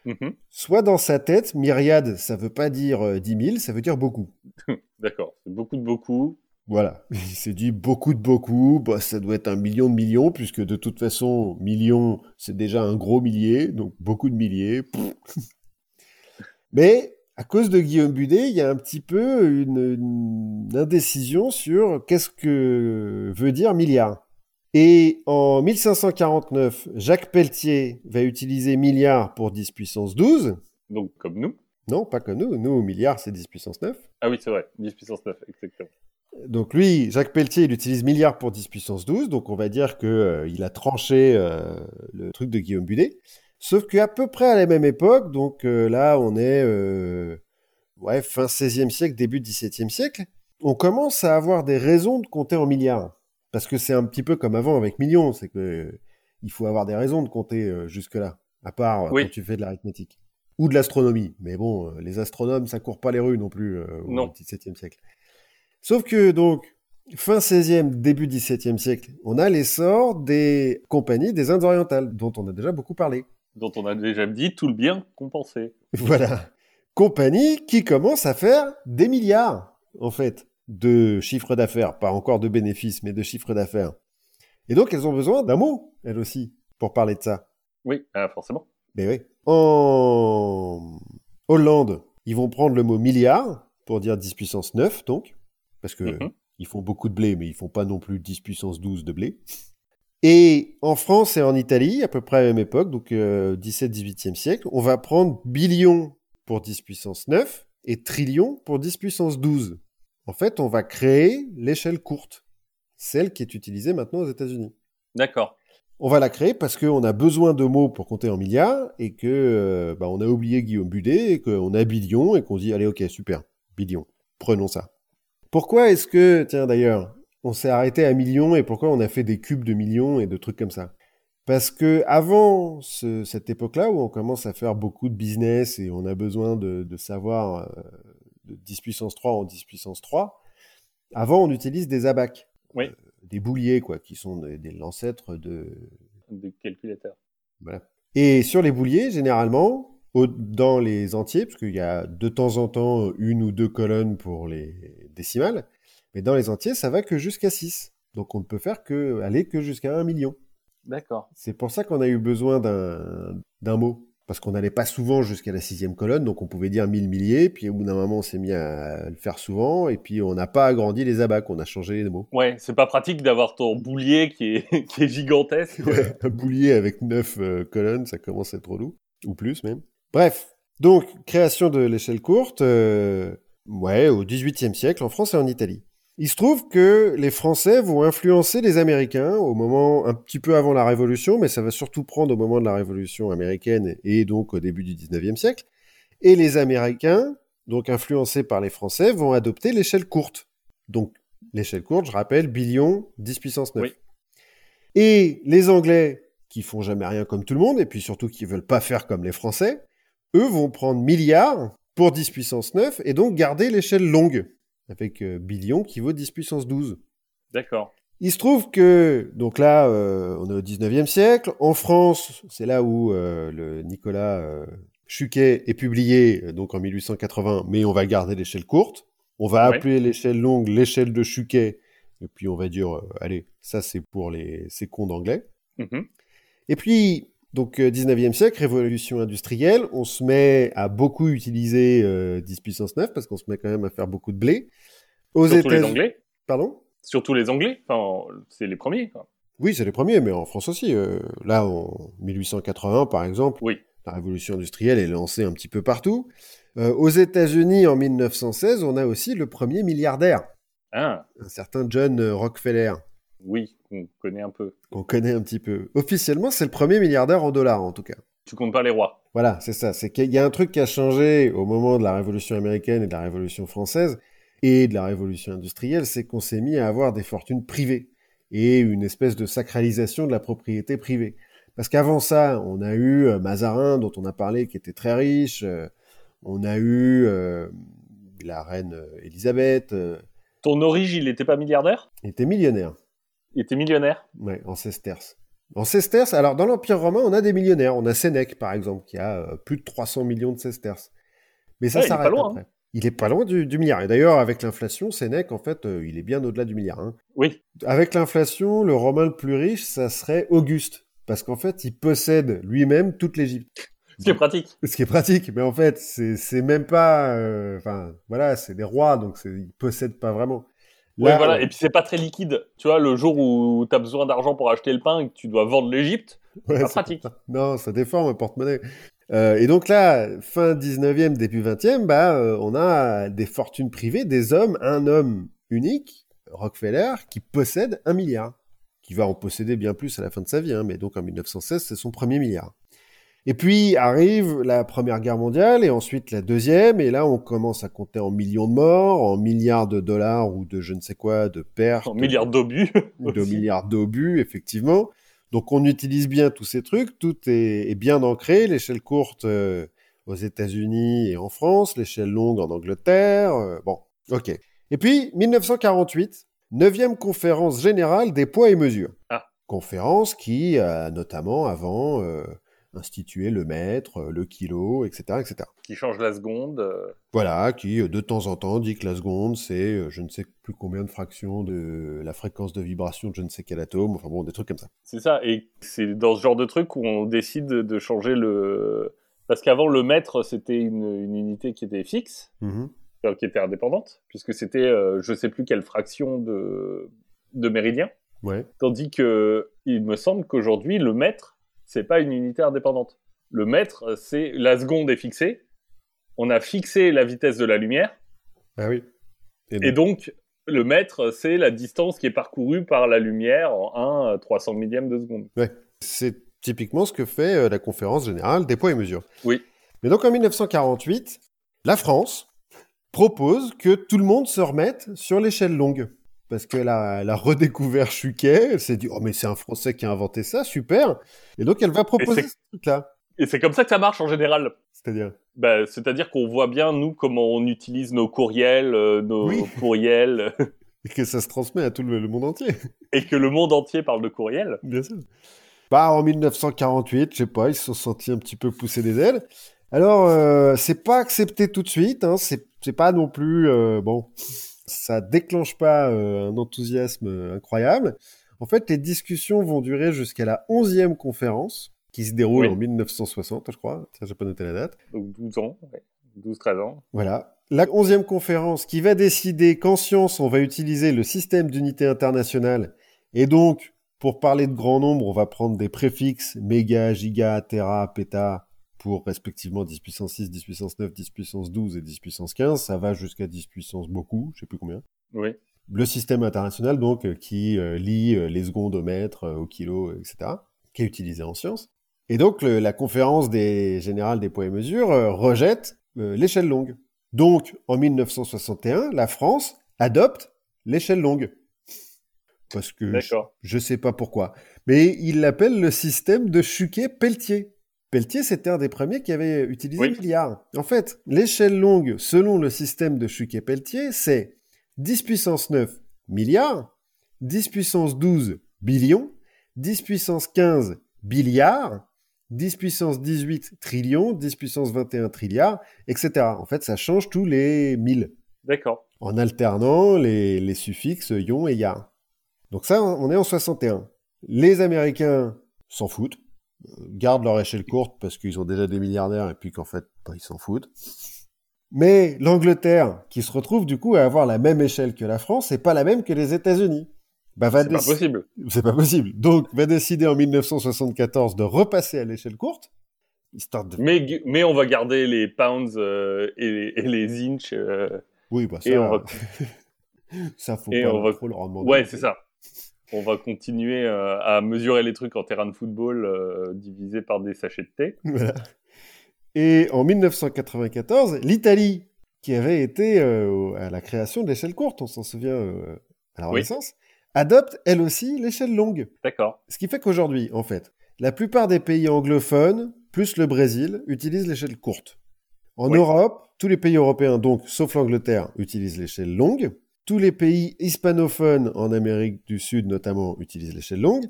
Mhm. Soit dans sa tête, myriade, ça veut pas dire euh, 10 000, ça veut dire beaucoup. (laughs) D'accord. C'est beaucoup de beaucoup. Voilà. (laughs) Il s'est dit beaucoup de beaucoup, bah, ça doit être un million de millions, puisque de toute façon, million, c'est déjà un gros millier, donc beaucoup de milliers. (laughs) Mais à cause de Guillaume Budet, il y a un petit peu une, une indécision sur qu'est-ce que veut dire milliard. Et en 1549, Jacques Pelletier va utiliser milliard pour 10 puissance 12. Donc, comme nous. Non, pas comme nous. Nous, milliard, c'est 10 puissance 9. Ah oui, c'est vrai. 10 puissance 9, exactement. Donc lui, Jacques Pelletier, il utilise milliard pour 10 puissance 12. Donc on va dire que euh, a tranché euh, le truc de Guillaume Budet. Sauf qu'à peu près à la même époque, donc euh, là, on est euh, ouais, fin 16e siècle, début 17e siècle, on commence à avoir des raisons de compter en milliards. Parce que c'est un petit peu comme avant avec millions, c'est que euh, il faut avoir des raisons de compter jusque-là, à part Oui. quand tu fais de l'arithmétique. Ou de l'astronomie. Mais bon, les astronomes, ça court pas les rues non plus au Non. XVIIe siècle. Sauf que donc, fin 16e, début 17e siècle, on a l'essor des compagnies des Indes orientales, dont on a déjà beaucoup parlé. Dont on a déjà dit tout le bien compensé. Voilà. Compagnies qui commencent à faire des milliards, en fait, de chiffre d'affaires. Pas encore de bénéfices, mais de chiffre d'affaires. Et donc, elles ont besoin d'un mot, elles aussi, pour parler de ça. Oui, ah, forcément. Mais oui. En Hollande, ils vont prendre le mot milliard pour dire 10 puissance 9, donc. Parce que Mhm. ils font beaucoup de blé, mais ils font pas non plus 10 puissance 12 de blé. Et en France et en Italie, à peu près à la même époque, donc euh, 17-18e siècle, on va prendre billion pour 10 puissance 9 et trillion pour 10 puissance 12. En fait, on va créer l'échelle courte, celle qui est utilisée maintenant aux États-Unis. D'accord. On va la créer parce qu'on a besoin de mots pour compter en milliards et que euh, bah, on a oublié Guillaume Budet et qu'on a billion et qu'on dit allez ok super billion prenons ça. Pourquoi est-ce que tiens d'ailleurs on s'est arrêté à millions et pourquoi on a fait des cubes de millions et de trucs comme ça Parce que avant ce- cette époque-là où on commence à faire beaucoup de business et on a besoin de, de savoir euh, de 10 puissance 3 en 10 puissance 3, avant on utilise des abacs, Oui. Euh, des bouliers quoi, qui sont des, des l'ancêtre de Des calculateurs. voilà. Et sur les bouliers, généralement, au- dans les entiers, parce qu'il y a de temps en temps une ou deux colonnes pour les décimales, mais dans les entiers, ça va que jusqu'à 6. Donc on ne peut faire que aller que jusqu'à 1 million. D'accord. C'est pour ça qu'on a eu besoin d'un mot. Parce qu'on n'allait pas souvent jusqu'à la sixième colonne, donc on pouvait dire mille milliers, puis au bout d'un moment on s'est mis à le faire souvent, et puis on n'a pas agrandi les abacs, on a changé les mots. Ouais, c'est pas pratique d'avoir ton boulier qui est, (laughs) qui est gigantesque. (laughs) Ouais, un boulier avec neuf euh, colonnes, ça commence à être relou, ou plus même. Bref, donc création de l'échelle courte, euh, ouais, au XVIIIe siècle en France et en Italie. Il se trouve que les Français vont influencer les Américains au moment un petit peu avant la Révolution, mais ça va surtout prendre au moment de la Révolution américaine et donc au début du XIXe siècle. Et les Américains, donc influencés par les Français, vont adopter l'échelle courte. Donc l'échelle courte, je rappelle, billion, 10 puissance 9. Oui. Et les Anglais, qui font jamais rien comme tout le monde, et puis surtout qui veulent pas faire comme les Français, eux vont prendre milliards pour 10 puissance 9 et donc garder l'échelle longue, avec euh, billion qui vaut 10 puissance 12. D'accord. Il se trouve que, donc là, euh, on est au 19e siècle. En France, c'est là où euh, le Nicolas euh, Chuquet est publié, donc en 1880, mais on va garder l'échelle courte. On va Ouais. appeler l'échelle longue l'échelle de Chuquet, et puis on va dire, allez, ça c'est pour les ces cons d'anglais. Mhm. Et puis, donc euh, 19e siècle, révolution industrielle, on se met à beaucoup utiliser euh, 10 puissance 9 parce qu'on se met quand même à faire beaucoup de blé. Aux Surtout les États-Unis- Anglais. Pardon? Surtout les Anglais. Enfin, c'est les premiers. quoi. Oui, c'est les premiers, mais en France aussi. euh, là, en 1880, par exemple, Oui. la révolution industrielle est lancée un petit peu partout. Euh, aux États-Unis, en 1916, on a aussi le premier milliardaire, Ah, un certain John euh, Rockefeller, oui, on connaît un peu. qu'on connaît un petit peu. Officiellement, c'est le premier milliardaire en dollars, en tout cas. Tu comptes pas les rois. Voilà, c'est ça. C'est qu'il y a un truc qui a changé au moment de la Révolution américaine et de la Révolution française et de la Révolution industrielle, c'est qu'on s'est mis à avoir des fortunes privées et une espèce de sacralisation de la propriété privée. Parce qu'avant ça, on a eu euh, Mazarin, dont on a parlé, qui était très riche. euh, on a eu euh, la reine Élisabeth, euh, Ton origine, il était pas milliardaire? Il était millionnaire, Il était millionnaire ouais, en sesterces. En sesterces, alors dans l'Empire romain, on a des millionnaires. On a Sénèque, par exemple, qui a euh, plus de 300 millions de sesterces. Mais ça Ouais, s'arrête pas loin, après. Il est pas loin du, du milliard. Et d'ailleurs, avec l'inflation, Sénèque, en fait, euh, il est bien au-delà du milliard. hein. Oui. Avec l'inflation, le Romain le plus riche, ça serait Auguste. Parce qu'en fait, il possède lui-même toute l'Égypte. (laughs) Ce qui est pratique. (laughs) Ce qui est pratique, mais en fait, c'est même pas... euh, Enfin, voilà, c'est des rois, donc ils possèdent pas vraiment. Ouais, voilà. Et puis c'est pas très liquide. Tu vois, le jour où tu as besoin d'argent pour acheter le pain et que tu dois vendre l'Égypte, Ouais, pas c'est pratique. Non, ça déforme un porte-monnaie. Euh, et donc là, fin 19e, début 20e, bah, euh, on a des fortunes privées, des hommes, un homme unique, Rockefeller, qui possède un milliard, qui va en posséder bien plus à la fin de sa vie, hein, mais donc en 1916, c'est son premier milliard. Et puis arrive la Première Guerre mondiale et ensuite la Deuxième, et là on commence à compter en millions de morts, en milliards de dollars ou de je ne sais quoi, de pertes en milliards d'obus. de milliards d'obus, effectivement. Donc on utilise bien tous ces trucs, tout est, est bien ancré, l'échelle courte euh, aux États-Unis et en France, l'échelle longue en Angleterre. euh, bon, ok. Et puis 1948, 9e conférence générale des poids et mesures. Ah. Conférence qui a notamment avant institué le mètre, euh, le kilo, etc., etc. Qui change la seconde. euh, Voilà, qui euh, de temps en temps dit que la seconde, c'est je ne sais plus combien de fractions de la fréquence de vibration de je ne sais quel atome, enfin bon, des trucs comme ça. C'est ça. Et c'est dans ce genre de truc où on décide de changer le. Parce qu'avant, le mètre, c'était une, une unité qui était fixe, Mhm. euh, qui était indépendante, puisque c'était euh, je sais plus quelle fraction de, de méridien. Ouais. Tandis que il me semble qu'aujourd'hui, le mètre, c'est pas une unité indépendante. Le mètre, c'est la seconde est fixée. On a fixé la vitesse de la lumière. Ah oui. Et donc, le mètre, c'est la distance qui est parcourue par la lumière en 1 300 millième de seconde. C'est typiquement ce que fait euh, la conférence générale des poids et mesures. Oui. Mais donc en 1948, la France propose que tout le monde se remette sur l'échelle longue. Parce qu'elle a, a redécouvert Chuquet, elle s'est dit, oh mais c'est un Français qui a inventé ça, super. Et donc elle va proposer ce truc-là. Et c'est comme ça que ça marche en général. C'est-à-dire Bah, C'est-à-dire qu'on voit bien, nous, comment on utilise nos courriels, euh, nos Oui. (laughs) courriels, que ça se transmet à tout le, le monde entier. et que le monde entier parle de courriel. Bien sûr. Bah, en 1948, je sais pas, ils se sont sentis un petit peu pousser des ailes. Alors, euh, c'est pas accepté tout de suite, hein, c'est pas non plus... euh, bon, ça déclenche pas euh, un enthousiasme euh, incroyable. En fait, les discussions vont durer jusqu'à la 11e conférence, qui se déroule Oui. en 1960, je crois. Tiens, j'ai pas noté la date. Donc 12 ans, ouais. 12-13 ans. Voilà. La 11e conférence qui va décider qu'en science, on va utiliser le système d'unité internationale. Et donc, pour parler de grand nombre, on va prendre des préfixes méga, giga, tera, péta pour respectivement 10 puissance 6, 10 puissance 9, 10 puissance 12 et 10 puissance 15. Ça va jusqu'à 10 puissance beaucoup, je sais plus combien. Oui. Le système international, donc, euh, qui euh, lie euh, les secondes au mètre, au kilo, etc., qui est utilisé en sciences. Et donc, le- la conférence des générales des poids et mesures rejette euh, l'échelle longue. Donc, en 1961, la France adopte l'échelle longue. Parce que je, je sais pas pourquoi. Mais il l'appelle le système de Chuquet-Pelletier. Pelletier, c'était un des premiers qui avait utilisé Oui. milliard. En fait, l'échelle longue, selon le système de Chuquet-Pelletier, c'est 10 puissance 9 milliards, 10 puissance 12 billions, 10 puissance 15 billiards, 10 puissance 18 trillions, 10 puissance 21 trilliards, etc. En fait, ça change tous les 1000 D'accord. en alternant les, les suffixes ion et ya. Donc ça, on est en 61. Les Américains s'en foutent, gardent leur échelle courte parce qu'ils ont déjà des milliardaires et puis qu'en fait, bah, ils s'en foutent. Mais l'Angleterre, qui se retrouve du coup à avoir la même échelle que la France, c'est pas la même que les États-Unis. Bah, C'est pas possible. c'est pas possible. Donc, va décider en 1974 de repasser à l'échelle courte, histoire de... Mais, mais on va garder les pounds euh, et, les, et les inches. euh, Oui, bah ça, et on va, (laughs) ça faut et pas on va- trop leur en demander. ouais, c'est ça. On va continuer euh, à mesurer les trucs en terrain de football euh, divisé par des sachets de thé. Voilà. Et en 1994, l'Italie, qui avait été euh, à la création de l'échelle courte, on s'en souvient à la Oui. Renaissance, adopte elle aussi l'échelle longue. D'accord. Ce qui fait qu'aujourd'hui, en fait, la plupart des pays anglophones, plus le Brésil, utilisent l'échelle courte. En Oui. Europe, tous les pays européens, donc sauf l'Angleterre, utilisent l'échelle longue. Tous les pays hispanophones en Amérique du Sud, notamment, utilisent l'échelle longue.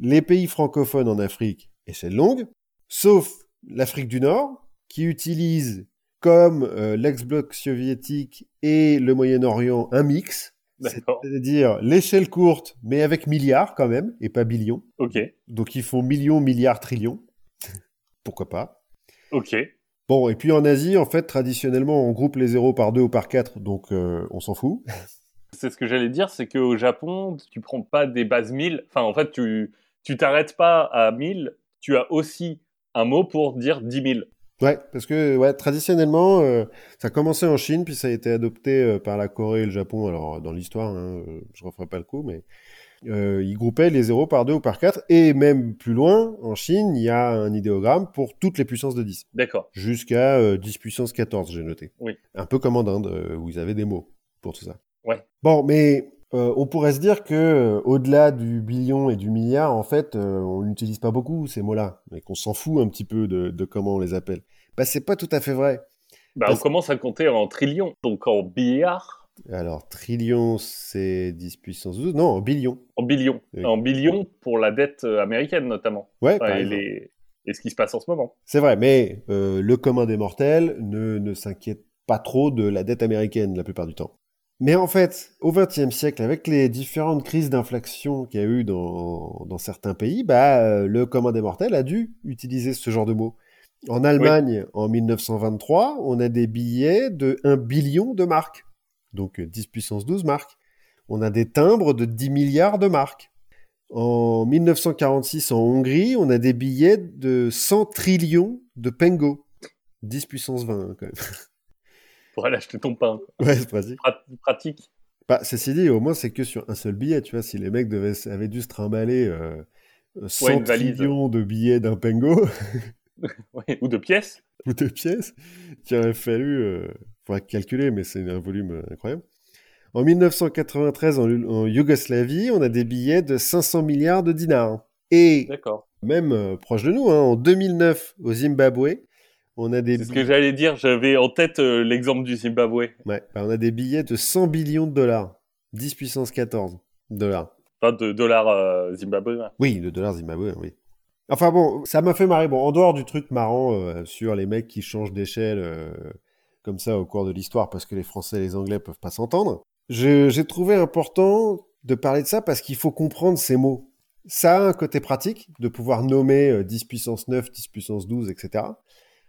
les pays francophones en Afrique, échelle longue, sauf l'Afrique du Nord, qui utilise comme euh, l'ex-bloc soviétique et le Moyen-Orient un mix, c'est-à-dire l'échelle courte, mais avec milliards quand même, et pas billions. Ok. Donc ils font millions, milliards, trillions. (laughs) Pourquoi pas Ok. Bon, et puis en Asie, en fait, traditionnellement, on groupe les zéros par deux ou par quatre, donc euh, on s'en fout. (laughs) C'est ce que j'allais dire, c'est qu'au Japon, tu prends pas des bases 1000. Enfin, en fait, tu tu t'arrêtes pas à 1000. Tu as aussi un mot pour dire 10 000. Ouais, parce que ouais, traditionnellement, euh, ça a commencé en Chine, puis ça a été adopté euh, par la Corée et le Japon. Alors, dans l'histoire, hein, je referai pas le coup, mais euh, ils groupaient les zéros par deux ou par quatre. Et même plus loin, en Chine, il y a un idéogramme pour toutes les puissances de 10. D'accord. Jusqu'à euh, 10 puissance 14, j'ai noté. Oui. Un peu comme en Inde, euh, où ils avaient des mots pour tout ça. Ouais. Bon, mais euh, on pourrait se dire que euh, au-delà du billion et du milliard, en fait, euh, on n'utilise pas beaucoup ces mots-là, mais qu'on s'en fout un petit peu de, de comment on les appelle. Bah, c'est pas tout à fait vrai. Bah, Parce- on commence à compter en trillions, donc en milliards, Alors, trillion, c'est 10 puissance 12. Non, en billion. en billions. Oui. En billions pour la dette euh, américaine notamment. Ouais, Enfin, par et, exemple. les... et ce qui se passe en ce moment. C'est vrai, mais euh, le commun des mortels ne, ne s'inquiète pas trop de la dette américaine la plupart du temps. Mais en fait, au XXe siècle, avec les différentes crises d'inflation qu'il y a eu dans, dans certains pays, bah, euh, le commun des mortels a dû utiliser ce genre de mots. En Allemagne, en 1923, on a des billets de 1 billion de marques. Donc euh, 10 puissance 12 marques. On a des timbres de 10 milliards de marques. En 1946, en Hongrie, on a des billets de 100 trillions de pengo. 10 puissance 20, hein, quand même. (laughs) Pour aller acheter ton pain. Ouais, c'est pratique. Prat- Pratique. Bah, ceci dit, au moins, c'est que sur un seul billet, tu vois. Si les mecs devaient, avaient dû se trimballer euh, 100 Ouais, une valise. trillions de billets d'un pengo (laughs) Ouais, Ou de pièces. ou de pièces, qu'il aurait fallu... Euh, faudrait calculer, mais c'est un volume euh, incroyable. En 1993, en, en Yougoslavie, on a des billets de 500 milliards de dinars. Et D'accord. même euh, proche de nous, hein, en 2009, au Zimbabwe, on a des C'est ce que j'allais dire. J'avais en tête euh, l'exemple du Zimbabwe. Ouais, bah, on a des billets de 100 billions de dollars. 10 puissance 14 dollars. Enfin, de dollars euh, zimbabwéens. Oui, de dollars zimbabwéens, oui. Enfin bon, ça m'a fait marrer. Bon, en dehors du truc marrant sur les mecs qui changent d'échelle comme ça au cours de l'histoire parce que les Français et les Anglais peuvent pas s'entendre, j'ai trouvé important de parler de ça parce qu'il faut comprendre ces mots. Ça a un côté pratique de pouvoir nommer euh, 10 puissance 9, 10 puissance 12, etc.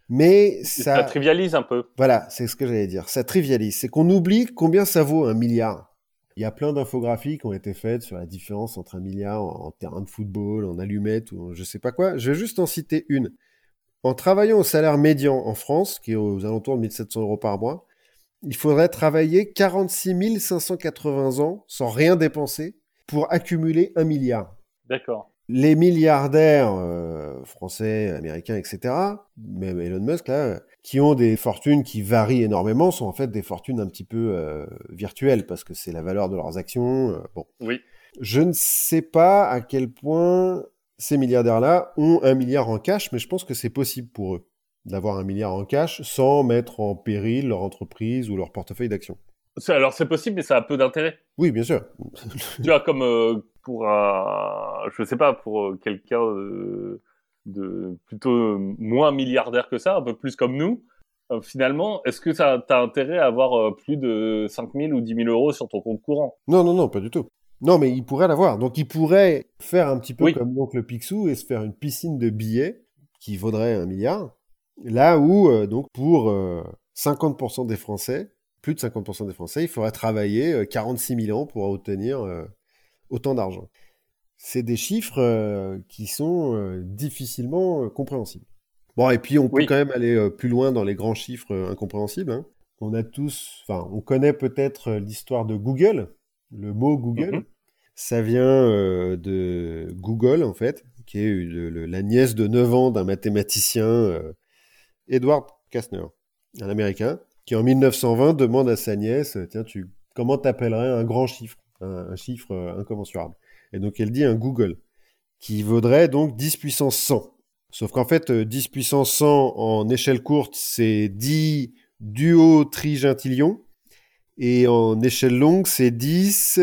Mais Ça... ça, trivialise un peu. voilà, c'est ce que j'allais dire. Ça trivialise. C'est qu'on oublie combien ça vaut un milliard. Il y a plein d'infographies qui ont été faites sur la différence entre un milliard en, en terrain de football, en allumettes ou en je sais pas quoi. Je vais juste en citer une. En travaillant au salaire médian en France, qui est aux alentours de 1700 euros par mois, il faudrait travailler 46 580 ans sans rien dépenser pour accumuler un milliard D'accord. les milliardaires euh, français, américains, etc., même Elon Musk, là, qui ont des fortunes qui varient énormément, sont en fait des fortunes un petit peu euh, virtuelles, parce que c'est la valeur de leurs actions. euh, bon. Oui. Je ne sais pas à quel point ces milliardaires-là ont un milliard en cash, mais je pense que c'est possible pour eux d'avoir un milliard en cash sans mettre en péril leur entreprise ou leur portefeuille d'actions. Alors c'est possible, mais ça a peu d'intérêt. Oui, bien sûr. (laughs) tu vois, comme euh, pour un, je sais pas, pour euh, quelqu'un euh, de plutôt moins milliardaire que ça, un peu plus comme nous, euh, finalement, est-ce que ça t'as intérêt à avoir euh, plus de 5 000 ou 10 000 euros sur ton compte courant? Non, non, non, pas du tout. Non, mais il pourrait l'avoir. Donc, il pourrait faire un petit peu Oui. comme l'oncle Picsou et se faire une piscine de billets qui vaudrait un milliard. Là où, euh, donc, pour euh, 50% des Français, plus de 50% des Français, il faudrait travailler euh, 46 000 ans pour obtenir euh, autant d'argent. C'est des chiffres euh, qui sont euh, difficilement euh, compréhensibles. Bon, et puis on peut Oui. quand même aller euh, plus loin dans les grands chiffres euh, incompréhensibles. hein. On a tous, enfin, on connaît peut-être euh, l'histoire de Google, le mot Google. Mhm. Ça vient euh, de Google, en fait, qui est la nièce de 9 ans d'un mathématicien, euh, Edward Kastner, un Américain, qui en 1920 demande à sa nièce, tiens, tu, comment t'appellerais un grand chiffre, un, chiffre euh, incommensurable? Et donc elle dit un Google, qui vaudrait donc 10 puissance 100. Sauf qu'en fait, euh, 10 puissance 100 en échelle courte, c'est 10 duo-trigintillions. Et en échelle longue, c'est 10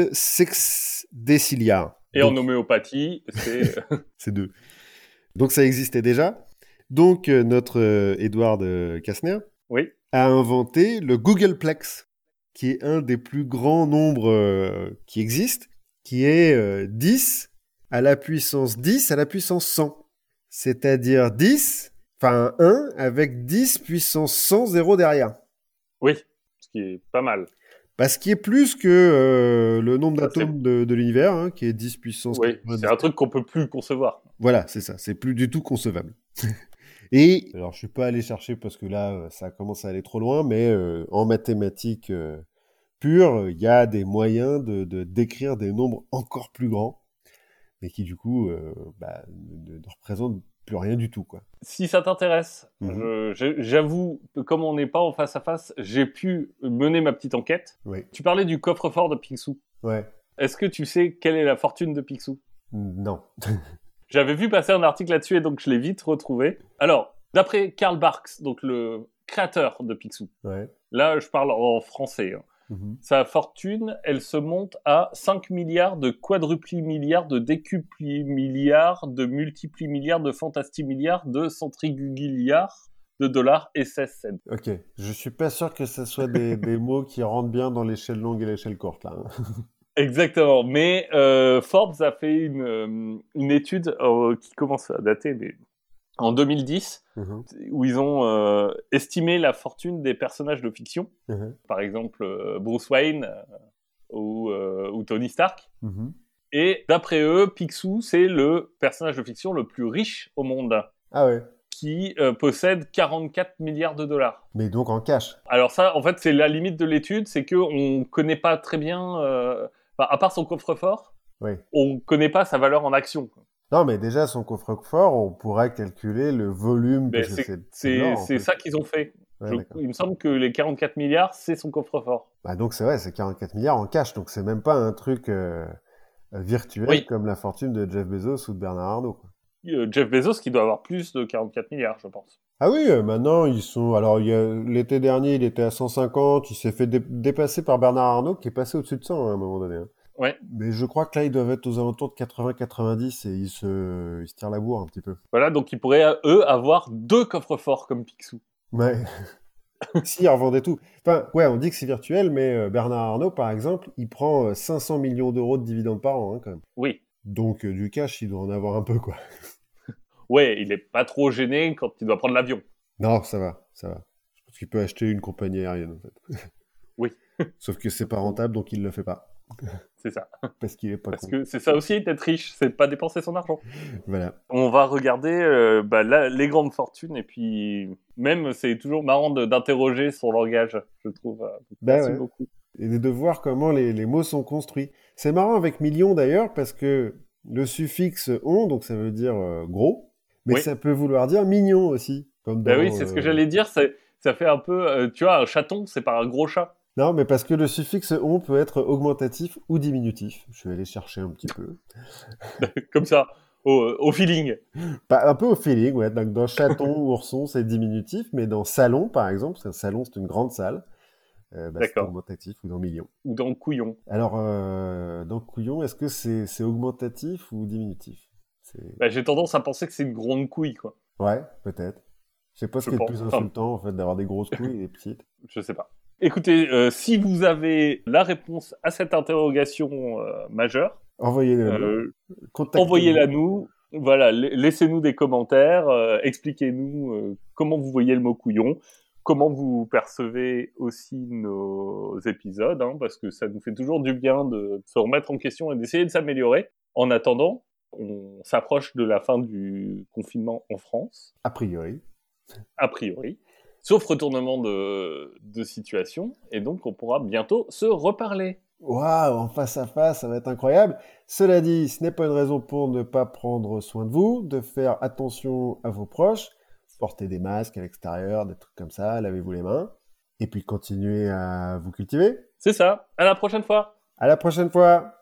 sexdéciliards. Et en Donc- homéopathie, c'est (laughs) C'est deux. Donc ça existait déjà. Donc euh, notre euh, Edward euh, Kastner oui, a inventé le Googleplex, qui est un des plus grands nombres euh, qui existent, qui est euh, 10 à la puissance 10 à la puissance 100. C'est-à-dire 10, enfin 1 avec 10 puissance 100 zéro derrière. oui, ce qui est pas mal. Bah, ce qui est plus que euh, le nombre d'atomes de, de l'univers, hein, qui est 10 puissance Oui, 90. c'est un truc qu'on peut plus concevoir. Voilà, c'est ça. C'est plus du tout concevable. (laughs) Et alors, je suis pas allé chercher parce que là, euh, ça commence à aller trop loin, mais euh, en mathématiques euh, pures, il y a des moyens de, de décrire des nombres encore plus grands, mais qui du coup, euh, bah, ne, ne représentent plus rien du tout, quoi. Si ça t'intéresse, je- j'avoue, que comme on n'est pas en face à face, j'ai pu mener ma petite enquête. Oui. Tu parlais du coffre-fort de Picsou. Ouais. Est-ce que tu sais quelle est la fortune de Picsou? Non. (laughs) J'avais vu passer un article là-dessus et donc je l'ai vite retrouvé. Alors, d'après Karl Barks, donc le créateur de Picsou, Ouais. là je parle en français, hein. Mhm. sa fortune, elle se monte à 5 milliards de quadrupli milliards, de décupli milliards, de multipli milliards, de fantasti milliards, de centrigugiliards de dollars et 16 cents. Ok. Je suis pas sûr que ce soit des, (laughs) des mots qui rentrent bien dans l'échelle longue et l'échelle courte, là. (laughs) Exactement. Mais euh, Forbes a fait une, euh, une étude euh, qui commence à dater, mais en 2010, Mhm. où ils ont euh, estimé la fortune des personnages de fiction, Mhm. par exemple euh, Bruce Wayne euh, ou, ou Tony Stark. Mhm. Et d'après eux, Picsou, c'est le personnage de fiction le plus riche au monde, Ah ouais. qui possède 44 milliards de dollars. Mais donc en cash. Alors ça, en fait, c'est la limite de l'étude, c'est que on connaît pas très bien, à part son coffre-fort, Oui. on connaît pas sa valeur en action. Non, mais déjà, son coffre-fort, on pourrait calculer le volume. Que c'est- ça qu'ils ont fait. Ouais, Je- d'accord. il me semble que les 44 milliards, c'est son coffre-fort. Bah, donc c'est vrai, c'est 44 milliards en cash, donc c'est même pas un truc euh, virtuel Oui. comme la fortune de Jeff Bezos ou de Bernard Arnault. quoi. Euh, Jeff Bezos qui doit avoir plus de 44 milliards, je pense. Ah oui, euh, maintenant ils sont. Alors l'été dernier, il était à 150, il s'est fait dé- dépasser par Bernard Arnault qui est passé au-dessus de 100 hein, à un moment donné. hein. Ouais. Mais je crois que là ils doivent être aux alentours de 80-90 et ils se, ils se tirent la bourre un petit peu. Voilà, donc ils pourraient, euh, eux, avoir deux coffres-forts comme Picsou. Ouais. (laughs) si, ils revendaient tout. Enfin, ouais, on dit que c'est virtuel, mais euh, Bernard Arnault, par exemple, il prend euh, 500 millions d'euros de dividendes par an, hein, quand même. Oui. Donc, euh, du cash, il doit en avoir un peu, quoi. (laughs) Ouais, il est pas trop gêné quand il doit prendre l'avion. Non, ça va, ça va. Je pense qu'il peut acheter une compagnie aérienne, en fait. Oui. (laughs) Sauf que c'est pas rentable, donc il le fait pas. (laughs) C'est ça. Parce qu'il est pas Parce con. que c'est ça aussi d'être riche, c'est pas dépenser son argent. Voilà. On va regarder euh, bah, les grandes fortunes et puis même c'est toujours marrant d'interroger son langage, je trouve. euh, Bah Merci ouais. beaucoup. Et de voir comment les, les mots sont construits. C'est marrant avec million, d'ailleurs, parce que le suffixe on, donc ça veut dire euh, gros, mais Oui. ça peut vouloir dire mignon aussi. Comme Bah dans, oui, c'est ce que j'allais dire. Ça fait un peu, tu vois, un chaton, c'est pas un gros chat. Non, mais parce que le suffixe on peut être augmentatif ou diminutif. Je vais aller chercher un petit peu. (laughs) Comme ça, au, au feeling. Un peu au feeling, ouais. Donc dans chaton, (laughs) ourson, c'est diminutif, mais dans salon, par exemple, parce qu'un salon, c'est une grande salle, euh, bah, c'est augmentatif ou dans million. Ou dans couillon. Alors, euh, dans couillon, est-ce que c'est augmentatif ou diminutif? Bah, J'ai tendance à penser que c'est une grande couille, quoi. Ouais, peut-être. Je sais pas ce qui est le plus insultant, en fait, d'avoir des grosses couilles et des petites. Je sais pas. Écoutez, euh, si vous avez la réponse à cette interrogation euh, majeure, Envoyez-le. euh, envoyez-la nous. Voilà, la- laissez-nous des commentaires, euh, expliquez-nous comment vous voyez le mot couillon, comment vous percevez aussi nos épisodes, hein, parce que ça nous fait toujours du bien de se remettre en question et d'essayer de s'améliorer. En attendant, on s'approche de la fin du confinement en France, A priori. a priori, sauf retournement de, de situation, et donc on pourra bientôt se reparler. Waouh, en face à face, ça va être incroyable. Cela dit, ce n'est pas une raison pour ne pas prendre soin de vous, de faire attention à vos proches, porter des masques à l'extérieur, des trucs comme ça, lavez-vous les mains, et puis continuez à vous cultiver. C'est ça, à la prochaine fois À la prochaine fois!